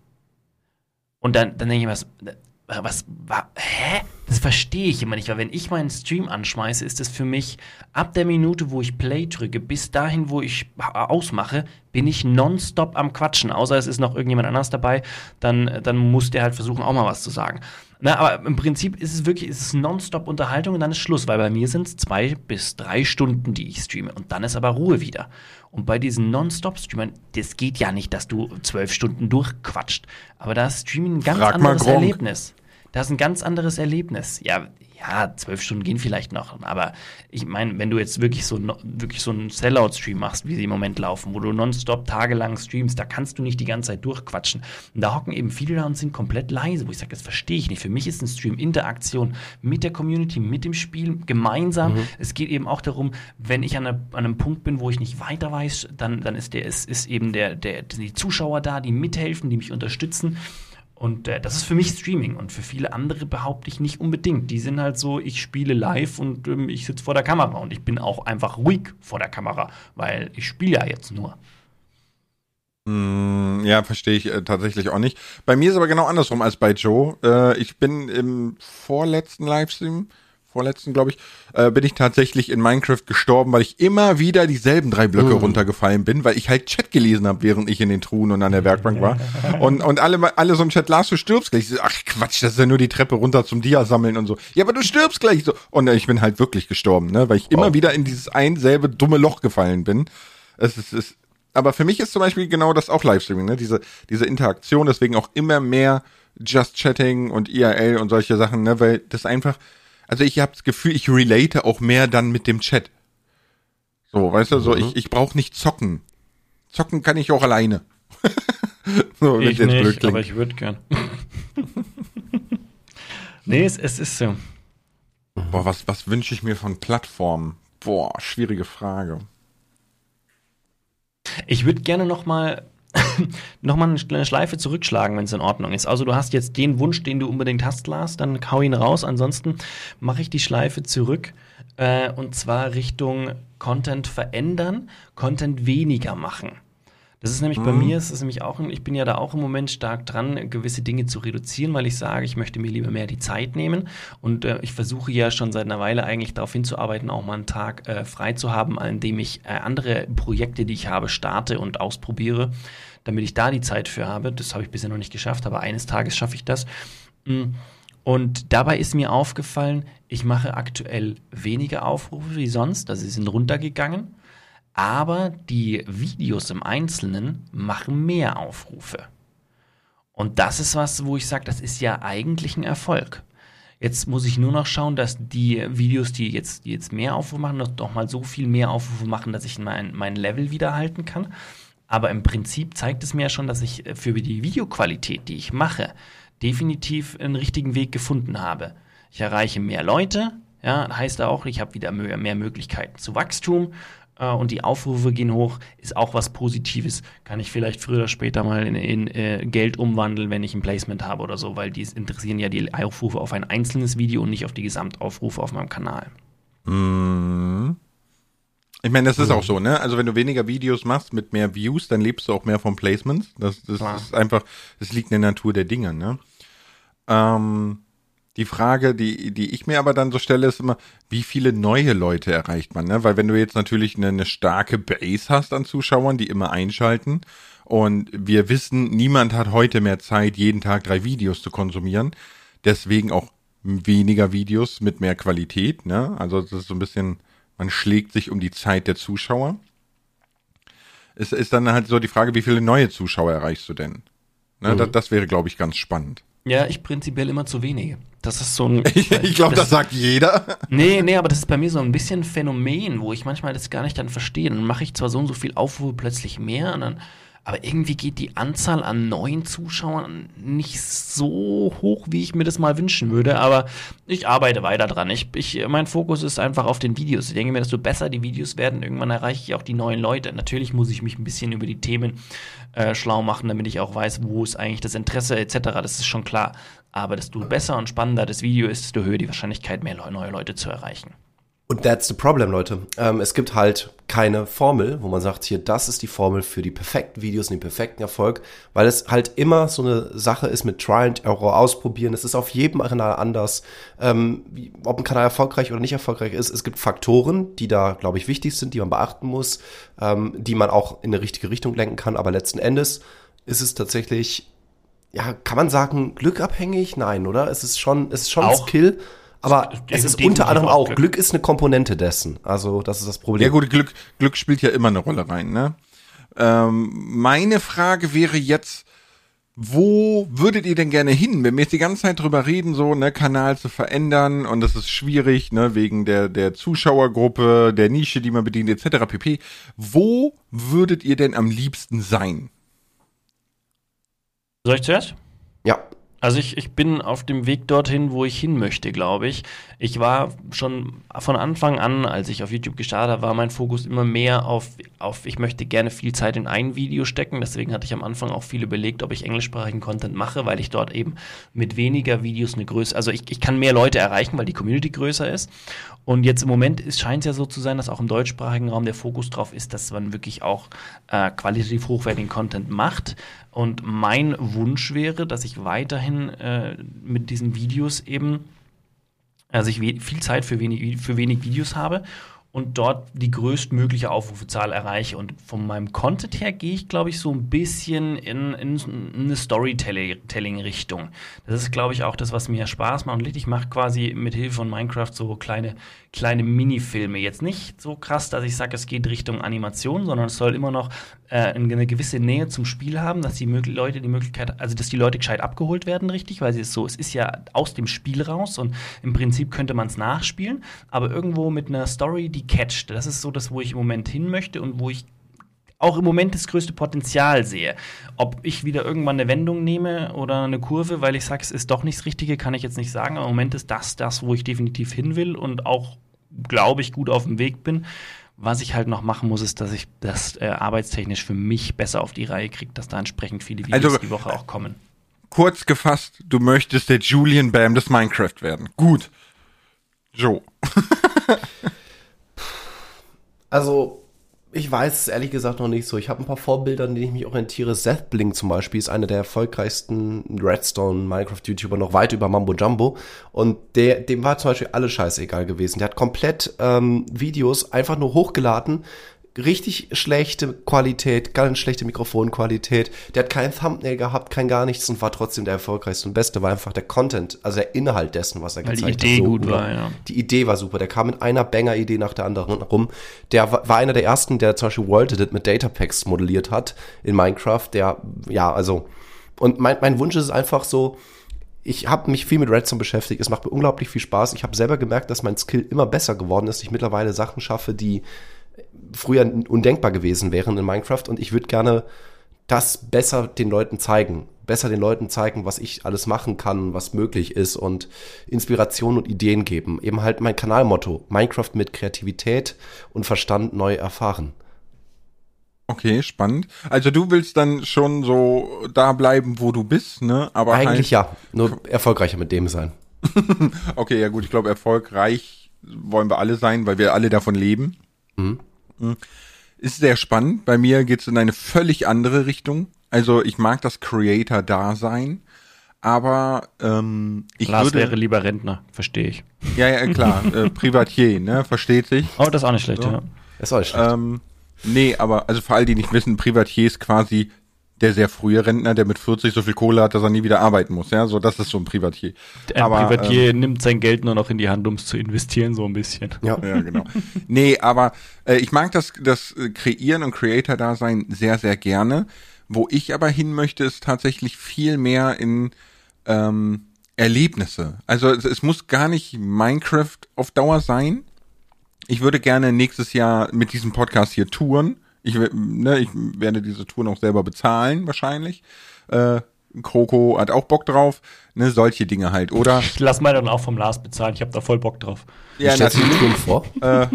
B: Und dann, dann denke ich mir, was, was, wa- hä? Das verstehe ich immer nicht, weil wenn ich meinen Stream anschmeiße, ist es für mich ab der Minute, wo ich Play drücke, bis dahin, wo ich ausmache, bin ich nonstop am Quatschen. Außer es ist noch irgendjemand anders dabei, dann, dann muss der halt versuchen, auch mal was zu sagen. Na, aber im Prinzip ist es wirklich, ist es nonstop Unterhaltung und dann ist Schluss, weil bei mir sind es zwei bis drei Stunden, die ich streame und dann ist aber Ruhe wieder. Und bei diesen Nonstop-Streamern, das geht ja nicht, dass du zwölf Stunden durchquatscht. Aber da ist Streaming ein ganz
A: Frag
B: anderes. Erlebnis. Das ist ein ganz anderes Erlebnis. Ja, ja, zwölf Stunden gehen vielleicht noch. Aber ich meine, wenn du jetzt wirklich so, wirklich so einen Sellout-Stream machst, wie sie im Moment laufen, wo du nonstop tagelang streamst, da kannst du nicht die ganze Zeit durchquatschen. Und da hocken eben viele da und sind komplett leise, wo ich sage, das verstehe ich nicht. Für mich ist ein Stream Interaktion mit der Community, mit dem Spiel, gemeinsam. Es geht eben auch darum, wenn ich an, einer- an einem Punkt bin, wo ich nicht weiter weiß, dann, dann ist der, ist, ist eben der, der, die Zuschauer da, die mithelfen, die mich unterstützen. Und äh, das ist für mich Streaming und für viele andere behaupte ich nicht unbedingt. Die sind halt so, ich spiele live und ähm, ich sitze vor der Kamera und ich bin auch einfach ruhig vor der Kamera, weil ich spiele ja jetzt nur.
A: Mm, Ja, verstehe ich äh, tatsächlich auch nicht. Bei mir ist aber genau andersrum als bei Joe. Äh, ich bin im vorletzten Livestream, vorletzten glaube ich, äh, bin ich tatsächlich in Minecraft gestorben, weil ich immer wieder dieselben drei Blöcke runtergefallen bin, weil ich halt Chat gelesen habe, während ich in den Truhen und an der Werkbank war. Und, und alle, alle so im Chat, Lars, du stirbst gleich. So, Ach Quatsch, das ist ja nur die Treppe runter zum Dia sammeln und so. Ja, aber du stirbst gleich so. Und äh, ich bin halt wirklich gestorben, ne, weil ich immer
C: Wow.
A: wieder in dieses ein selbe dumme Loch gefallen bin. Es ist, es, aber für mich ist zum Beispiel genau das auch Livestreaming, ne? Diese, diese Interaktion, deswegen auch immer mehr Just Chatting und IRL und solche Sachen, ne? Weil das einfach, also ich habe das Gefühl, ich relate auch mehr dann mit dem Chat. So, weißt du, so ich, ich brauche nicht zocken. Zocken kann ich auch alleine. [LAUGHS] so, wenn's jetzt blöd klingt.
B: ich würde gern. [LAUGHS] nee, es, es ist so.
A: Boah, was, was wünsche ich mir von Plattformen? Boah, schwierige Frage.
B: Ich würde gerne noch mal [LAUGHS] noch mal eine Schleife zurückschlagen, wenn es in Ordnung ist. Also du hast jetzt den Wunsch, den du unbedingt hast, Lars, dann hau ihn raus. Ansonsten mache ich die Schleife zurück äh, und zwar Richtung Content verändern, Content weniger machen. Das ist nämlich mhm. bei mir, ist es nämlich auch, ich bin ja da auch im Moment stark dran, gewisse Dinge zu reduzieren, weil ich sage, ich möchte mir lieber mehr die Zeit nehmen. Und äh, ich versuche ja schon seit einer Weile eigentlich darauf hinzuarbeiten, auch mal einen Tag äh, frei zu haben, an dem ich äh, andere Projekte, die ich habe, starte und ausprobiere, damit ich da die Zeit für habe. Das habe ich bisher noch nicht geschafft, aber eines Tages schaffe ich das. Mm. Und dabei ist mir aufgefallen, ich mache aktuell weniger Aufrufe wie sonst, also sie sind runtergegangen aber die Videos im Einzelnen machen mehr Aufrufe. Und das ist was, wo ich sage, das ist ja eigentlich ein Erfolg. Jetzt muss ich nur noch schauen, dass die Videos, die jetzt, die jetzt mehr Aufrufe machen, noch mal so viel mehr Aufrufe machen, dass ich mein, mein Level wieder halten kann. Aber im Prinzip zeigt es mir ja schon, dass ich für die Videoqualität, die ich mache, definitiv einen richtigen Weg gefunden habe. Ich erreiche mehr Leute, ja, heißt auch, ich habe wieder mehr Möglichkeiten zu Wachstum äh, und die Aufrufe gehen hoch, ist auch was Positives. Kann ich vielleicht früher oder später mal in, in äh, Geld umwandeln, wenn ich ein Placement habe oder so, weil die interessieren ja die Aufrufe auf ein einzelnes Video und nicht auf die Gesamtaufrufe auf meinem Kanal.
A: Mhm. Ich meine, das ist auch so, ne? Also wenn du weniger Videos machst mit mehr Views, dann lebst du auch mehr von Placements. Das, das ist einfach, das liegt in der Natur der Dinge, ne? Ähm, die Frage, die, die ich mir aber dann so stelle, ist immer, wie viele neue Leute erreicht man? Ne? Weil wenn du jetzt natürlich eine, eine starke Base hast an Zuschauern, die immer einschalten, und wir wissen, niemand hat heute mehr Zeit, jeden Tag drei Videos zu konsumieren. Deswegen auch weniger Videos mit mehr Qualität. Ne? Also das ist so ein bisschen, man schlägt sich um die Zeit der Zuschauer. Es ist dann halt so die Frage, wie viele neue Zuschauer erreichst du denn? Ne? Mhm. Das, das wäre, glaube ich, ganz spannend.
B: Ja, ich prinzipiell immer zu wenige. Das ist so ein. [LAUGHS]
A: ich glaube, das, das, sagt jeder.
B: Nee, nee, aber das ist bei mir so ein bisschen Phänomen, wo ich manchmal das gar nicht dann verstehe. Dann mache ich zwar so und so viel Aufrufe plötzlich mehr dann aber irgendwie geht die Anzahl an neuen Zuschauern nicht so hoch, wie ich mir das mal wünschen würde. Aber ich arbeite weiter dran. Ich, ich, mein Fokus ist einfach auf den Videos. Ich denke mir, desto besser die Videos werden, irgendwann erreiche ich auch die neuen Leute. Natürlich muss ich mich ein bisschen über die Themen äh, schlau machen, damit ich auch weiß, wo ist eigentlich das Interesse etc. Das ist schon klar. Aber desto besser und spannender das Video ist, desto höher die Wahrscheinlichkeit, mehr neue Leute zu erreichen.
C: Und that's the problem, Leute. Ähm, es gibt halt keine Formel, wo man sagt, hier, das ist die Formel für die perfekten Videos und den perfekten Erfolg, weil es halt immer so eine Sache ist mit Try and Error ausprobieren. Es ist auf jedem Kanal anders, ähm, wie, ob ein Kanal erfolgreich oder nicht erfolgreich ist. Es gibt Faktoren, die da, glaube ich, wichtig sind, die man beachten muss, ähm, die man auch in eine richtige Richtung lenken kann. Aber letzten Endes ist es tatsächlich, ja, kann man sagen, glückabhängig? Nein, oder? Es ist schon, es ist schon
B: auch.
C: Skill. Aber es ist unter anderem auch, Glück. Glück ist eine Komponente dessen. Also, das ist das Problem.
A: Ja gut, Glück, Glück spielt ja immer eine Rolle rein, ne? Ähm, meine Frage wäre jetzt, wo würdet ihr denn gerne hin? Wenn wir jetzt die ganze Zeit drüber reden, so, ne, Kanal zu verändern und das ist schwierig, ne, wegen der, der Zuschauergruppe, der Nische, die man bedient, etc. pp. Wo würdet ihr denn am liebsten sein?
B: Soll ich zuerst?
C: Ja.
B: Also ich, ich bin auf dem Weg dorthin, wo ich hin möchte, glaube ich. Ich war schon von Anfang an, als ich auf YouTube gestartet habe, war mein Fokus immer mehr auf, auf, ich möchte gerne viel Zeit in ein Video stecken. Deswegen hatte ich am Anfang auch viel überlegt, ob ich englischsprachigen Content mache, weil ich dort eben mit weniger Videos eine Größe, also ich, ich kann mehr Leute erreichen, weil die Community größer ist. Und jetzt im Moment scheint es ja so zu sein, dass auch im deutschsprachigen Raum der Fokus drauf ist, dass man wirklich auch äh, qualitativ hochwertigen Content macht. Und mein Wunsch wäre, dass ich weiterhin äh, mit diesen Videos eben, also ich viel Zeit für wenig, für wenig Videos habe und dort die größtmögliche Aufrufezahl erreiche. Und von meinem Content her gehe ich, glaube ich, so ein bisschen in, in eine Storytelling-Richtung. Das ist, glaube ich, auch das, was mir Spaß macht. Und ich mache quasi mit Hilfe von Minecraft so kleine, kleine Minifilme. Jetzt nicht so krass, dass ich sage, es geht Richtung Animation, sondern es soll immer noch äh, eine gewisse Nähe zum Spiel haben, dass die Leute die Möglichkeit, also dass die Leute gescheit abgeholt werden, richtig, weil sie es so, es ist ja aus dem Spiel raus und im Prinzip könnte man es nachspielen, aber irgendwo mit einer Story, die catcht. Das ist so das, wo ich im Moment hin möchte und wo ich auch im Moment das größte Potenzial sehe. Ob ich wieder irgendwann eine Wendung nehme oder eine Kurve, weil ich sage, es ist doch nicht das Richtige, kann ich jetzt nicht sagen. Aber im Moment ist das das, wo ich definitiv hin will und auch, glaube ich, gut auf dem Weg bin. Was ich halt noch machen muss, ist, dass ich das äh, arbeitstechnisch für mich besser auf die Reihe kriege, dass da entsprechend viele Videos also, die Woche auch kommen.
A: Kurz gefasst, du möchtest der Julian Bam des Minecraft werden. Gut. Joe. [LAUGHS]
C: also, Ich weiß es ehrlich gesagt noch nicht so. Ich habe ein paar Vorbilder, an denen ich mich orientiere. Seth Blink zum Beispiel ist einer der erfolgreichsten Redstone Minecraft-YouTuber, noch weit über Mambo Jumbo. Und der, dem war zum Beispiel alles scheißegal gewesen. Der hat komplett ähm, Videos einfach nur hochgeladen, richtig schlechte Qualität, ganz schlechte Mikrofonqualität. Der hat kein Thumbnail gehabt, kein gar nichts und war trotzdem der erfolgreichste und beste, war einfach der Content, also der Inhalt dessen, was er
B: Weil die
C: gezeigt
B: Idee
C: hat. so
B: gut war, ja.
C: Die Idee war super. Der kam mit einer Banger-Idee nach der anderen rum. Der war war einer der ersten, der zum Beispiel World Edit mit Datapacks modelliert hat in Minecraft. Der, ja, also, und mein, mein Wunsch ist einfach so, ich habe mich viel mit Redstone beschäftigt. Es macht mir unglaublich viel Spaß. Ich habe selber gemerkt, dass mein Skill immer besser geworden ist. Ich mittlerweile Sachen schaffe, die früher undenkbar gewesen wären in Minecraft. Und ich würde gerne das besser den Leuten zeigen. Besser den Leuten zeigen, was ich alles machen kann, was möglich ist und Inspiration und Ideen geben. Eben halt mein Kanalmotto. Minecraft mit Kreativität und Verstand neu erfahren.
A: Okay, spannend. Also du willst dann schon so da bleiben, wo du bist, ne? Aber
C: Eigentlich
A: halt,
C: ja. Nur erfolgreicher mit dem sein. [LAUGHS]
A: Okay, ja gut, ich glaube, erfolgreich wollen wir alle sein, weil wir alle davon leben. Mhm. Ist sehr spannend. Bei mir geht's in eine völlig andere Richtung. Also ich mag das Creator-Dasein, aber ähm, ich
B: Lars
A: würde...
B: wäre lieber Rentner, verstehe ich.
A: ja, ja, klar, [LAUGHS] äh, Privatier, ne? Versteht sich.
B: Oh, das ist auch nicht schlecht,
A: So.
B: ja.
C: Das ist auch nicht schlecht.
A: Ähm, nee, aber also für all die nicht wissen, Privatier ist quasi der sehr frühe Rentner, der mit 40 so viel Kohle hat, dass er nie wieder arbeiten muss. Ja, so das ist so ein Privatier.
B: Ein
A: aber,
B: Privatier nimmt sein Geld nur noch in die Hand, um es zu investieren, so ein bisschen.
C: ja.
A: Ja, genau. nee, aber äh, ich mag das, das äh, Kreieren und Creator-Dasein sehr, sehr gerne. Wo ich aber hin möchte, ist tatsächlich viel mehr in ähm, Erlebnisse. Also es, es muss gar nicht Minecraft auf Dauer sein. Ich würde gerne nächstes Jahr mit diesem Podcast hier touren. Ich, ne, ich werde diese Tour noch selber bezahlen, wahrscheinlich. Äh, Kroko hat auch Bock drauf. Ne, solche Dinge halt. Oder
B: Ich lass meine dann auch vom Lars bezahlen, ich habe da voll Bock drauf.
A: ja, natürlich.
C: Vor?
A: äh,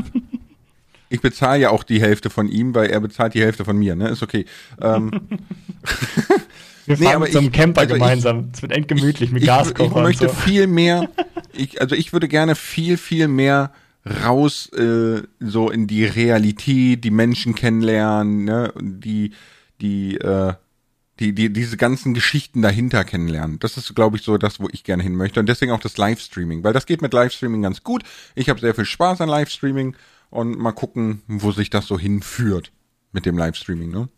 A: ich bezahle ja auch die Hälfte von ihm, weil er bezahlt die Hälfte von mir, ne? Ist okay. Ähm, [LAUGHS]
B: Wir
A: Nee,
B: fahren
A: aber
B: zum
A: ich-
B: Camper
A: also ich-
B: gemeinsam. Es wird endgemütlich mit
A: ich,
B: Gaskocher
A: ich
B: und
A: möchte
B: so.
A: viel mehr, ich, also ich würde gerne viel, viel mehr raus äh, so in die Realität, die Menschen kennenlernen, ne? Die, die, äh, die, die, diese ganzen Geschichten dahinter kennenlernen. Das ist, glaube ich, so das, wo ich gerne hin möchte. Und deswegen auch das Livestreaming, weil das geht mit Livestreaming ganz gut. Ich habe sehr viel Spaß an Livestreaming und mal gucken, wo sich das so hinführt mit dem Livestreaming. Ne?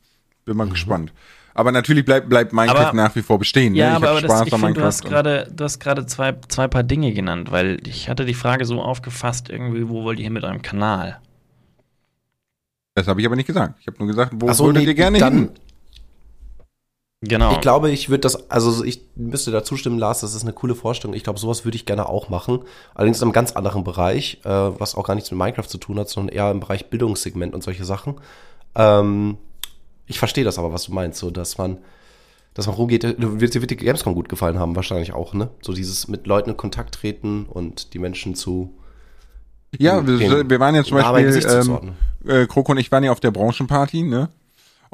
A: Bin mal gespannt. Aber natürlich bleibt bleibt Minecraft.
B: Aber-
A: nach wie vor bestehen. ne?
B: Ja,
A: ich
B: aber, aber das, ich
A: an
B: finde, du hast gerade, du hast gerade zwei, zwei paar Dinge genannt, weil ich hatte die Frage so aufgefasst, irgendwie, wo wollt ihr hin mit eurem Kanal?
A: Das habe ich aber nicht gesagt. Ich habe nur gesagt, wo
C: so,
A: würdet
C: nee,
A: ihr gerne
C: dann-
A: hin?
B: Genau.
C: Ich glaube, ich würde das, also ich müsste da zustimmen, Lars, das ist eine coole Vorstellung. Ich glaube, sowas würde ich gerne auch machen. Allerdings in einem ganz anderen Bereich, äh, was auch gar nichts mit Minecraft zu tun hat, sondern eher im Bereich Bildungssegment und solche Sachen. Ähm, ich verstehe das aber, was du meinst, so dass man, dass man rumgeht, du wird dir wird die Gamescom gut gefallen haben, wahrscheinlich auch, ne? So dieses mit Leuten in Kontakt treten und die Menschen zu
A: Ja, wir, wir waren ja zum Beispiel, ähm, äh, Kroko und ich waren ja auf der Branchenparty, ne?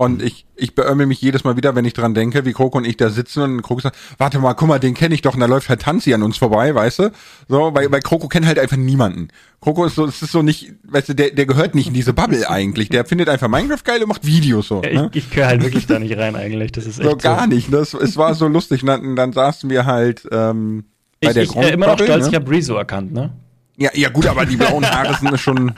A: Und
C: Mhm.
A: ich, ich beömmel mich jedes Mal wieder, wenn ich dran denke, wie Kroko und ich da sitzen und Kroko sagt, warte mal, guck mal, den kenne ich doch und da läuft halt Tanzi an uns vorbei, weißt du? So, weil, weil Kroko kennt halt einfach niemanden. Kroko ist so, es ist so nicht, weißt du, der, der gehört nicht in diese Bubble eigentlich. Der findet einfach Minecraft geil und macht Videos so.
B: Ja,
A: Ne?
B: ich ich gehöre halt wirklich da nicht rein eigentlich. Das ist echt
A: So gar nicht. Ne? Es, war so lustig. Und Dann, dann saßen wir halt ähm, bei
B: Ich,
A: der
B: ich äh, immer noch stolz, ich
A: ne?
B: habe Rezo erkannt, ne?
A: Ja, ja gut, aber die blauen Haare sind schon,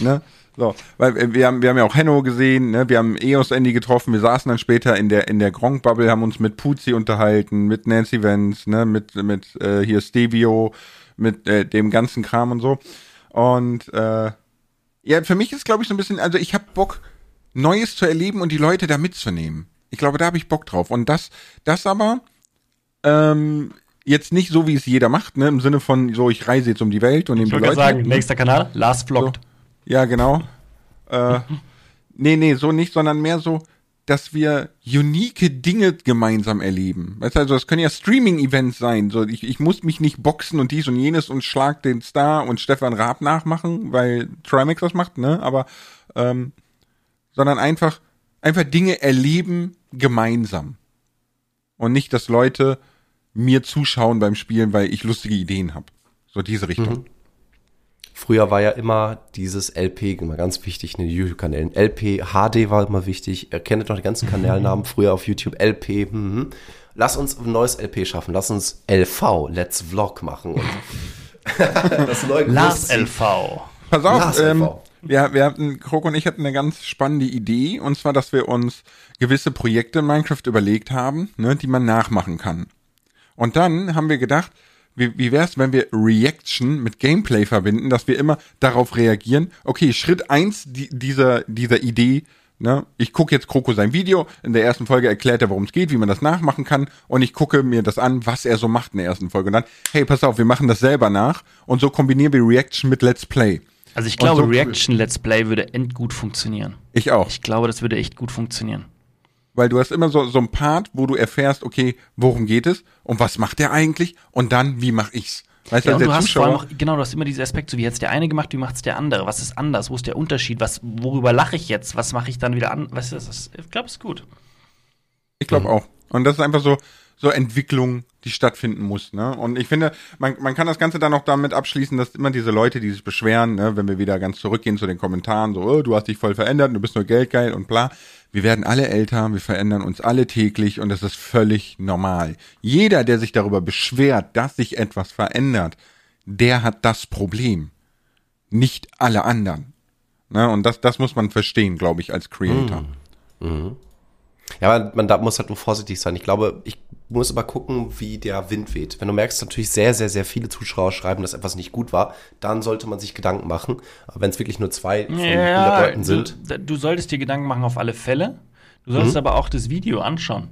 A: ne? So, weil wir haben, wir haben ja auch Henno gesehen, ne? Wir haben Eos Andy getroffen, wir saßen dann später in der in der Gronk Bubble, haben uns mit Puzi unterhalten, mit Nancy Vance, ne, mit mit äh, hier Stevio, mit äh, dem ganzen Kram und so. Und äh, ja, für mich ist glaube ich so ein bisschen, also ich habe Bock Neues zu erleben und die Leute da mitzunehmen. Ich glaube, da habe ich Bock drauf und das das aber ähm, jetzt nicht so, wie es jeder macht, ne, im Sinne von so, ich reise jetzt um die Welt und nehme
B: Ich
A: die Leute
B: gerade sagen,
A: mit, ne?
B: nächster Kanal, Lars vloggt.
A: Ja, genau. Äh, nee, nee, so nicht, sondern mehr so, dass wir unique Dinge gemeinsam erleben. Weißt du, also das können ja Streaming-Events sein. So, ich, ich muss mich nicht boxen und dies und jenes und schlag den Star und Stefan Raab nachmachen, weil Trimax das macht, ne? Aber ähm, sondern einfach, einfach Dinge erleben gemeinsam. Und nicht, dass Leute mir zuschauen beim Spielen, weil ich lustige Ideen habe. So diese Richtung.
C: Früher war ja immer dieses LP immer ganz wichtig in den YouTube-Kanälen. LP, HD war immer wichtig. Ihr kennt noch die ganzen Kanalnamen früher auf YouTube. LP, hm, Lass uns ein neues LP schaffen. Lass uns LV, Let's Vlog machen. Und [LAUGHS]
B: das neue Lars LV.
A: Pass auf, Lars ähm, LV. Wir, wir hatten, Kroko und ich hatten eine ganz spannende Idee, und zwar, dass wir uns gewisse Projekte in Minecraft überlegt haben, ne, die man nachmachen kann. Und dann haben wir gedacht, wie, wie wäre es, wenn wir Reaction mit Gameplay verbinden, dass wir immer darauf reagieren, okay, Schritt eins die, dieser, dieser Idee, ne, ich gucke jetzt Kroko sein Video, in der ersten Folge erklärt er, worum es geht, wie man das nachmachen kann und ich gucke mir das an, was er so macht in der ersten Folge und dann, hey, pass auf, wir machen das selber nach und so kombinieren wir Reaction mit Let's Play.
B: Also ich glaube, so, Reaction Let's Play würde endgut funktionieren.
A: Ich auch.
B: Ich glaube, das würde echt gut funktionieren.
A: Weil du hast immer so, so ein Part, wo du erfährst, okay, worum geht es und was macht der eigentlich und dann, wie mach ich's?
B: Weißt ja, du, du hast vor allem auch, genau, du hast immer diesen Aspekt, so wie jetzt der eine gemacht, wie macht's der andere? Was ist anders? Wo ist der Unterschied? Was, worüber lache ich jetzt? Was mache ich dann wieder an? Weißt du, das ist, ich glaube, es ist gut.
A: Ich glaube mhm. auch. Und das ist einfach so, so Entwicklung, die stattfinden muss. Ne? Und ich finde, man, man kann das Ganze dann auch damit abschließen, dass immer diese Leute, die sich beschweren, ne, wenn wir wieder ganz zurückgehen zu den Kommentaren, so, oh, du hast dich voll verändert, du bist nur geldgeil und bla. Wir werden alle älter, wir verändern uns alle täglich und das ist völlig normal. Jeder, der sich darüber beschwert, dass sich etwas verändert, der hat das Problem. Nicht alle anderen. Ne? Und das, das muss man verstehen, glaube ich, als Creator. Mhm. Mhm.
C: Ja, man, man da muss halt nur vorsichtig sein. Ich glaube, ich muss aber gucken, wie der Wind weht. Wenn du merkst, natürlich sehr, sehr, sehr viele Zuschauer schreiben, dass etwas nicht gut war, dann sollte man sich Gedanken machen. Aber wenn es wirklich nur zwei von
B: ja, 100 Leuten sind. Du, du, solltest dir Gedanken machen auf alle Fälle. Du solltest mhm. aber auch das Video anschauen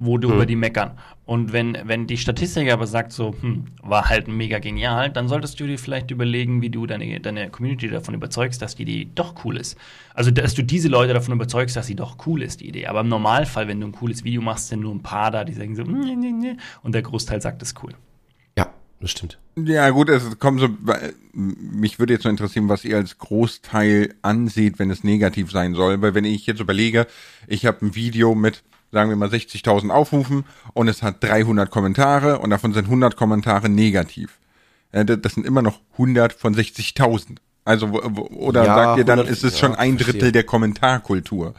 B: wo du mhm. über die meckern. Und wenn, wenn die Statistik aber sagt, so, hm, war halt mega genial, dann solltest du dir vielleicht überlegen, wie du deine, deine Community davon überzeugst, dass die Idee doch cool ist. Also, dass du diese Leute davon überzeugst, dass sie doch cool ist, die Idee. Aber im Normalfall, wenn du ein cooles Video machst, sind nur ein paar da, die sagen so, nee, nee, nee, und der Großteil sagt, es ist cool.
C: Ja, das stimmt.
A: Ja, gut, es kommt so, mich würde jetzt so interessieren, was ihr als Großteil ansieht, wenn es negativ sein soll. Weil wenn ich jetzt überlege, ich habe ein Video mit sagen wir mal 60.000 Aufrufen und es hat 300 Kommentare und davon sind 100 Kommentare negativ. Das sind immer noch 100 von 60.000. Also, oder ja, sagt ihr dann, 100, ist es ja, schon ein Drittel verstehe. der Kommentarkultur?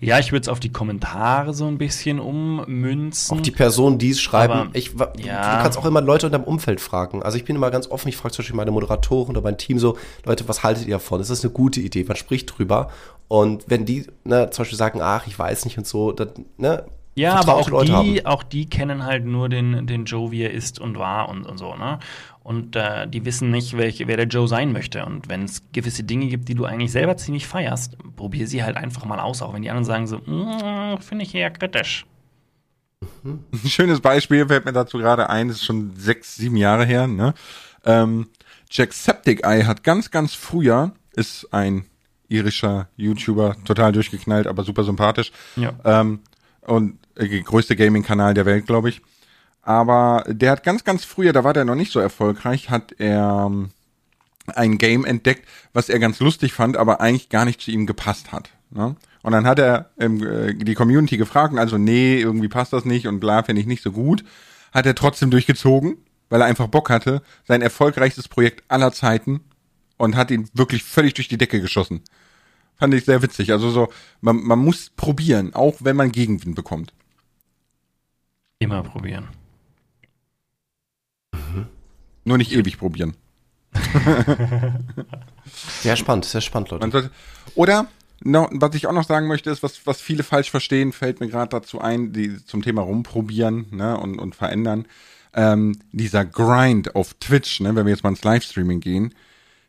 B: Ja, ich würde es auf die Kommentare so ein bisschen ummünzen.
C: Auch die Personen, die es schreiben. Aber, ich, ja. Du kannst auch immer Leute in deinem Umfeld fragen. Also ich bin immer ganz offen, ich frage zum Beispiel meine Moderatoren oder mein Team so, Leute, was haltet ihr davon? Ist das eine gute Idee? Man spricht drüber. Und wenn die ne, zum Beispiel sagen, ach, ich weiß nicht und so, dann, ne,
B: ja, aber auch Leute die, haben. auch die kennen halt nur den, den Joe, wie er ist und war und, und so, ne? Und äh, die wissen nicht, welche, wer der Joe sein möchte. Und wenn es gewisse Dinge gibt, die du eigentlich selber ziemlich feierst, probier sie halt einfach mal aus, auch wenn die anderen sagen so, mm, finde ich eher kritisch.
A: Ein schönes Beispiel fällt mir dazu gerade ein, das ist schon sechs, sieben Jahre her, ne? Ähm, Jacksepticeye hat ganz, ganz früher, ist ein irischer YouTuber, total durchgeknallt, aber super sympathisch. Ja. Ähm, und äh, größte Gaming-Kanal der Welt, glaube ich. Aber der hat ganz, ganz früher, da war der noch nicht so erfolgreich, hat er ähm, ein Game entdeckt, was er ganz lustig fand, aber eigentlich gar nicht zu ihm gepasst hat. Ne? Und dann hat er ähm, äh, die Community gefragt, also nee, irgendwie passt das nicht und bla, finde ich nicht so gut. Hat er trotzdem durchgezogen, weil er einfach Bock hatte, sein erfolgreichstes Projekt aller Zeiten und hat ihn wirklich völlig durch die Decke geschossen. Fand ich sehr witzig. Also so, man, man muss probieren, auch wenn man Gegenwind bekommt.
B: Immer probieren.
A: Nur nicht ewig probieren. [LAUGHS]
C: sehr spannend, sehr spannend, Leute.
A: Sollte, oder, no, was ich auch noch sagen möchte, ist, was, was viele falsch verstehen, fällt mir gerade dazu ein, die zum Thema rumprobieren ne, und, und verändern. Ähm, dieser Grind auf Twitch, ne, wenn wir jetzt mal ins Livestreaming gehen,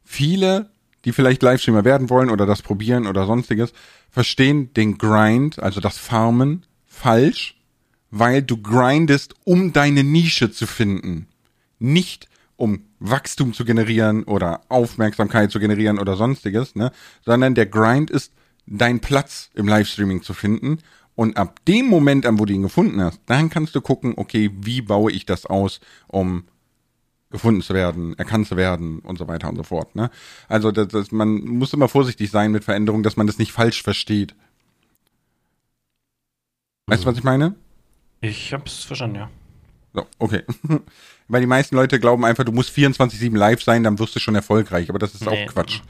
A: viele, die vielleicht Livestreamer werden wollen oder das probieren oder sonstiges, verstehen den Grind, also das Farmen, falsch, weil du grindest, um deine Nische zu finden. Nicht um Wachstum zu generieren oder Aufmerksamkeit zu generieren oder sonstiges, ne? sondern der Grind ist dein Platz im Livestreaming zu finden und ab dem Moment an, wo du ihn gefunden hast, dann kannst du gucken, okay, wie baue ich das aus, um gefunden zu werden, erkannt zu werden und so weiter und so fort. Ne? Also das, das, man muss immer vorsichtig sein mit Veränderungen, dass man das nicht falsch versteht. Weißt du, was ich meine?
B: Ich hab's verstanden, ja.
A: So, okay. [LAUGHS] Weil die meisten Leute glauben einfach, du musst 24-7 live sein, dann wirst du schon erfolgreich. Aber das ist
B: Nee.
A: auch Quatsch.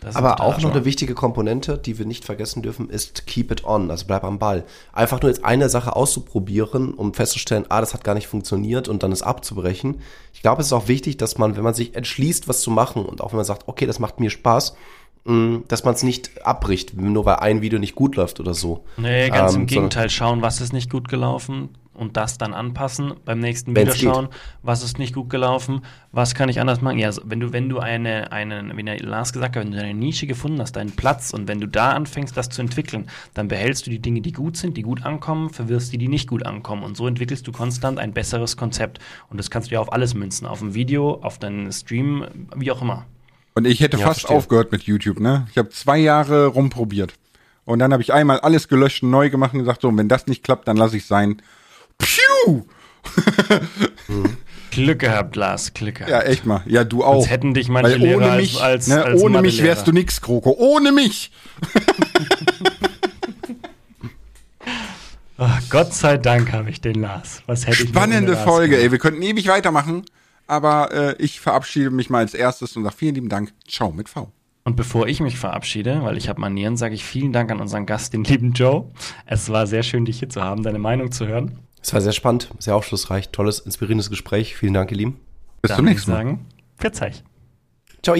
B: Das ist
C: Aber auch noch eine wichtige Komponente, die wir nicht vergessen dürfen, ist keep it on, also bleib am Ball. Einfach nur jetzt eine Sache auszuprobieren, um festzustellen, ah, das hat gar nicht funktioniert und dann es abzubrechen. Ich glaube, es ist auch wichtig, dass man, wenn man sich entschließt, was zu machen und auch wenn man sagt, okay, das macht mir Spaß, mh, dass man es nicht abbricht, nur weil ein Video nicht gut läuft oder so.
B: Nee, ganz
C: Ähm,
B: im Gegenteil. Schauen, was ist nicht gut gelaufen und das dann anpassen. Beim nächsten Video
C: Wenn's
B: schauen, was ist nicht gut gelaufen, was kann ich anders machen. Ja, also wenn du, wenn du eine, eine, wie der Lars gesagt hat, wenn du eine Nische gefunden hast, deinen Platz und wenn du da anfängst, das zu entwickeln, dann behältst du die Dinge, die gut sind, die gut ankommen, verwirrst die, die nicht gut ankommen. Und so entwickelst du konstant ein besseres Konzept. Und das kannst du ja auf alles münzen. Auf ein Video, auf deinen Stream, wie auch immer.
A: Und ich hätte
C: Ja,
A: fast
C: verstehe.
A: aufgehört mit YouTube, ne? Ich habe zwei Jahre rumprobiert. Und dann habe ich einmal alles gelöscht und neu gemacht und gesagt, so, und wenn das nicht klappt, dann lasse ich sein. Piu! [LAUGHS]
B: Glück gehabt, Lars, Glück gehabt.
A: Ja, echt mal. Ja, du auch.
B: Sonst hätten dich manche
A: Weil
B: Lehrer
A: ohne
B: als-
A: mich,
B: als-
A: ne,
B: als
A: ohne mich wärst du nix, Kroko. Ohne mich.
B: Ach, [LAUGHS] Gott sei Dank habe ich den Lars. Was hätte ich
A: Spannende
B: Lars
A: Folge, ey. Wir könnten ewig weitermachen. Aber äh, ich verabschiede mich mal als erstes und sage vielen lieben Dank. Ciao mit V.
B: Und bevor ich mich verabschiede, weil ich habe Manieren, sage ich vielen Dank an unseren Gast, den lieben Joe. Es war sehr schön, dich hier zu haben, deine Meinung zu hören.
C: Es war sehr spannend, sehr aufschlussreich, tolles, inspirierendes Gespräch. Vielen Dank, ihr Lieben.
A: Bis
B: Dann
A: zum nächsten Mal.
B: sagen, verzeih.
C: Ciao.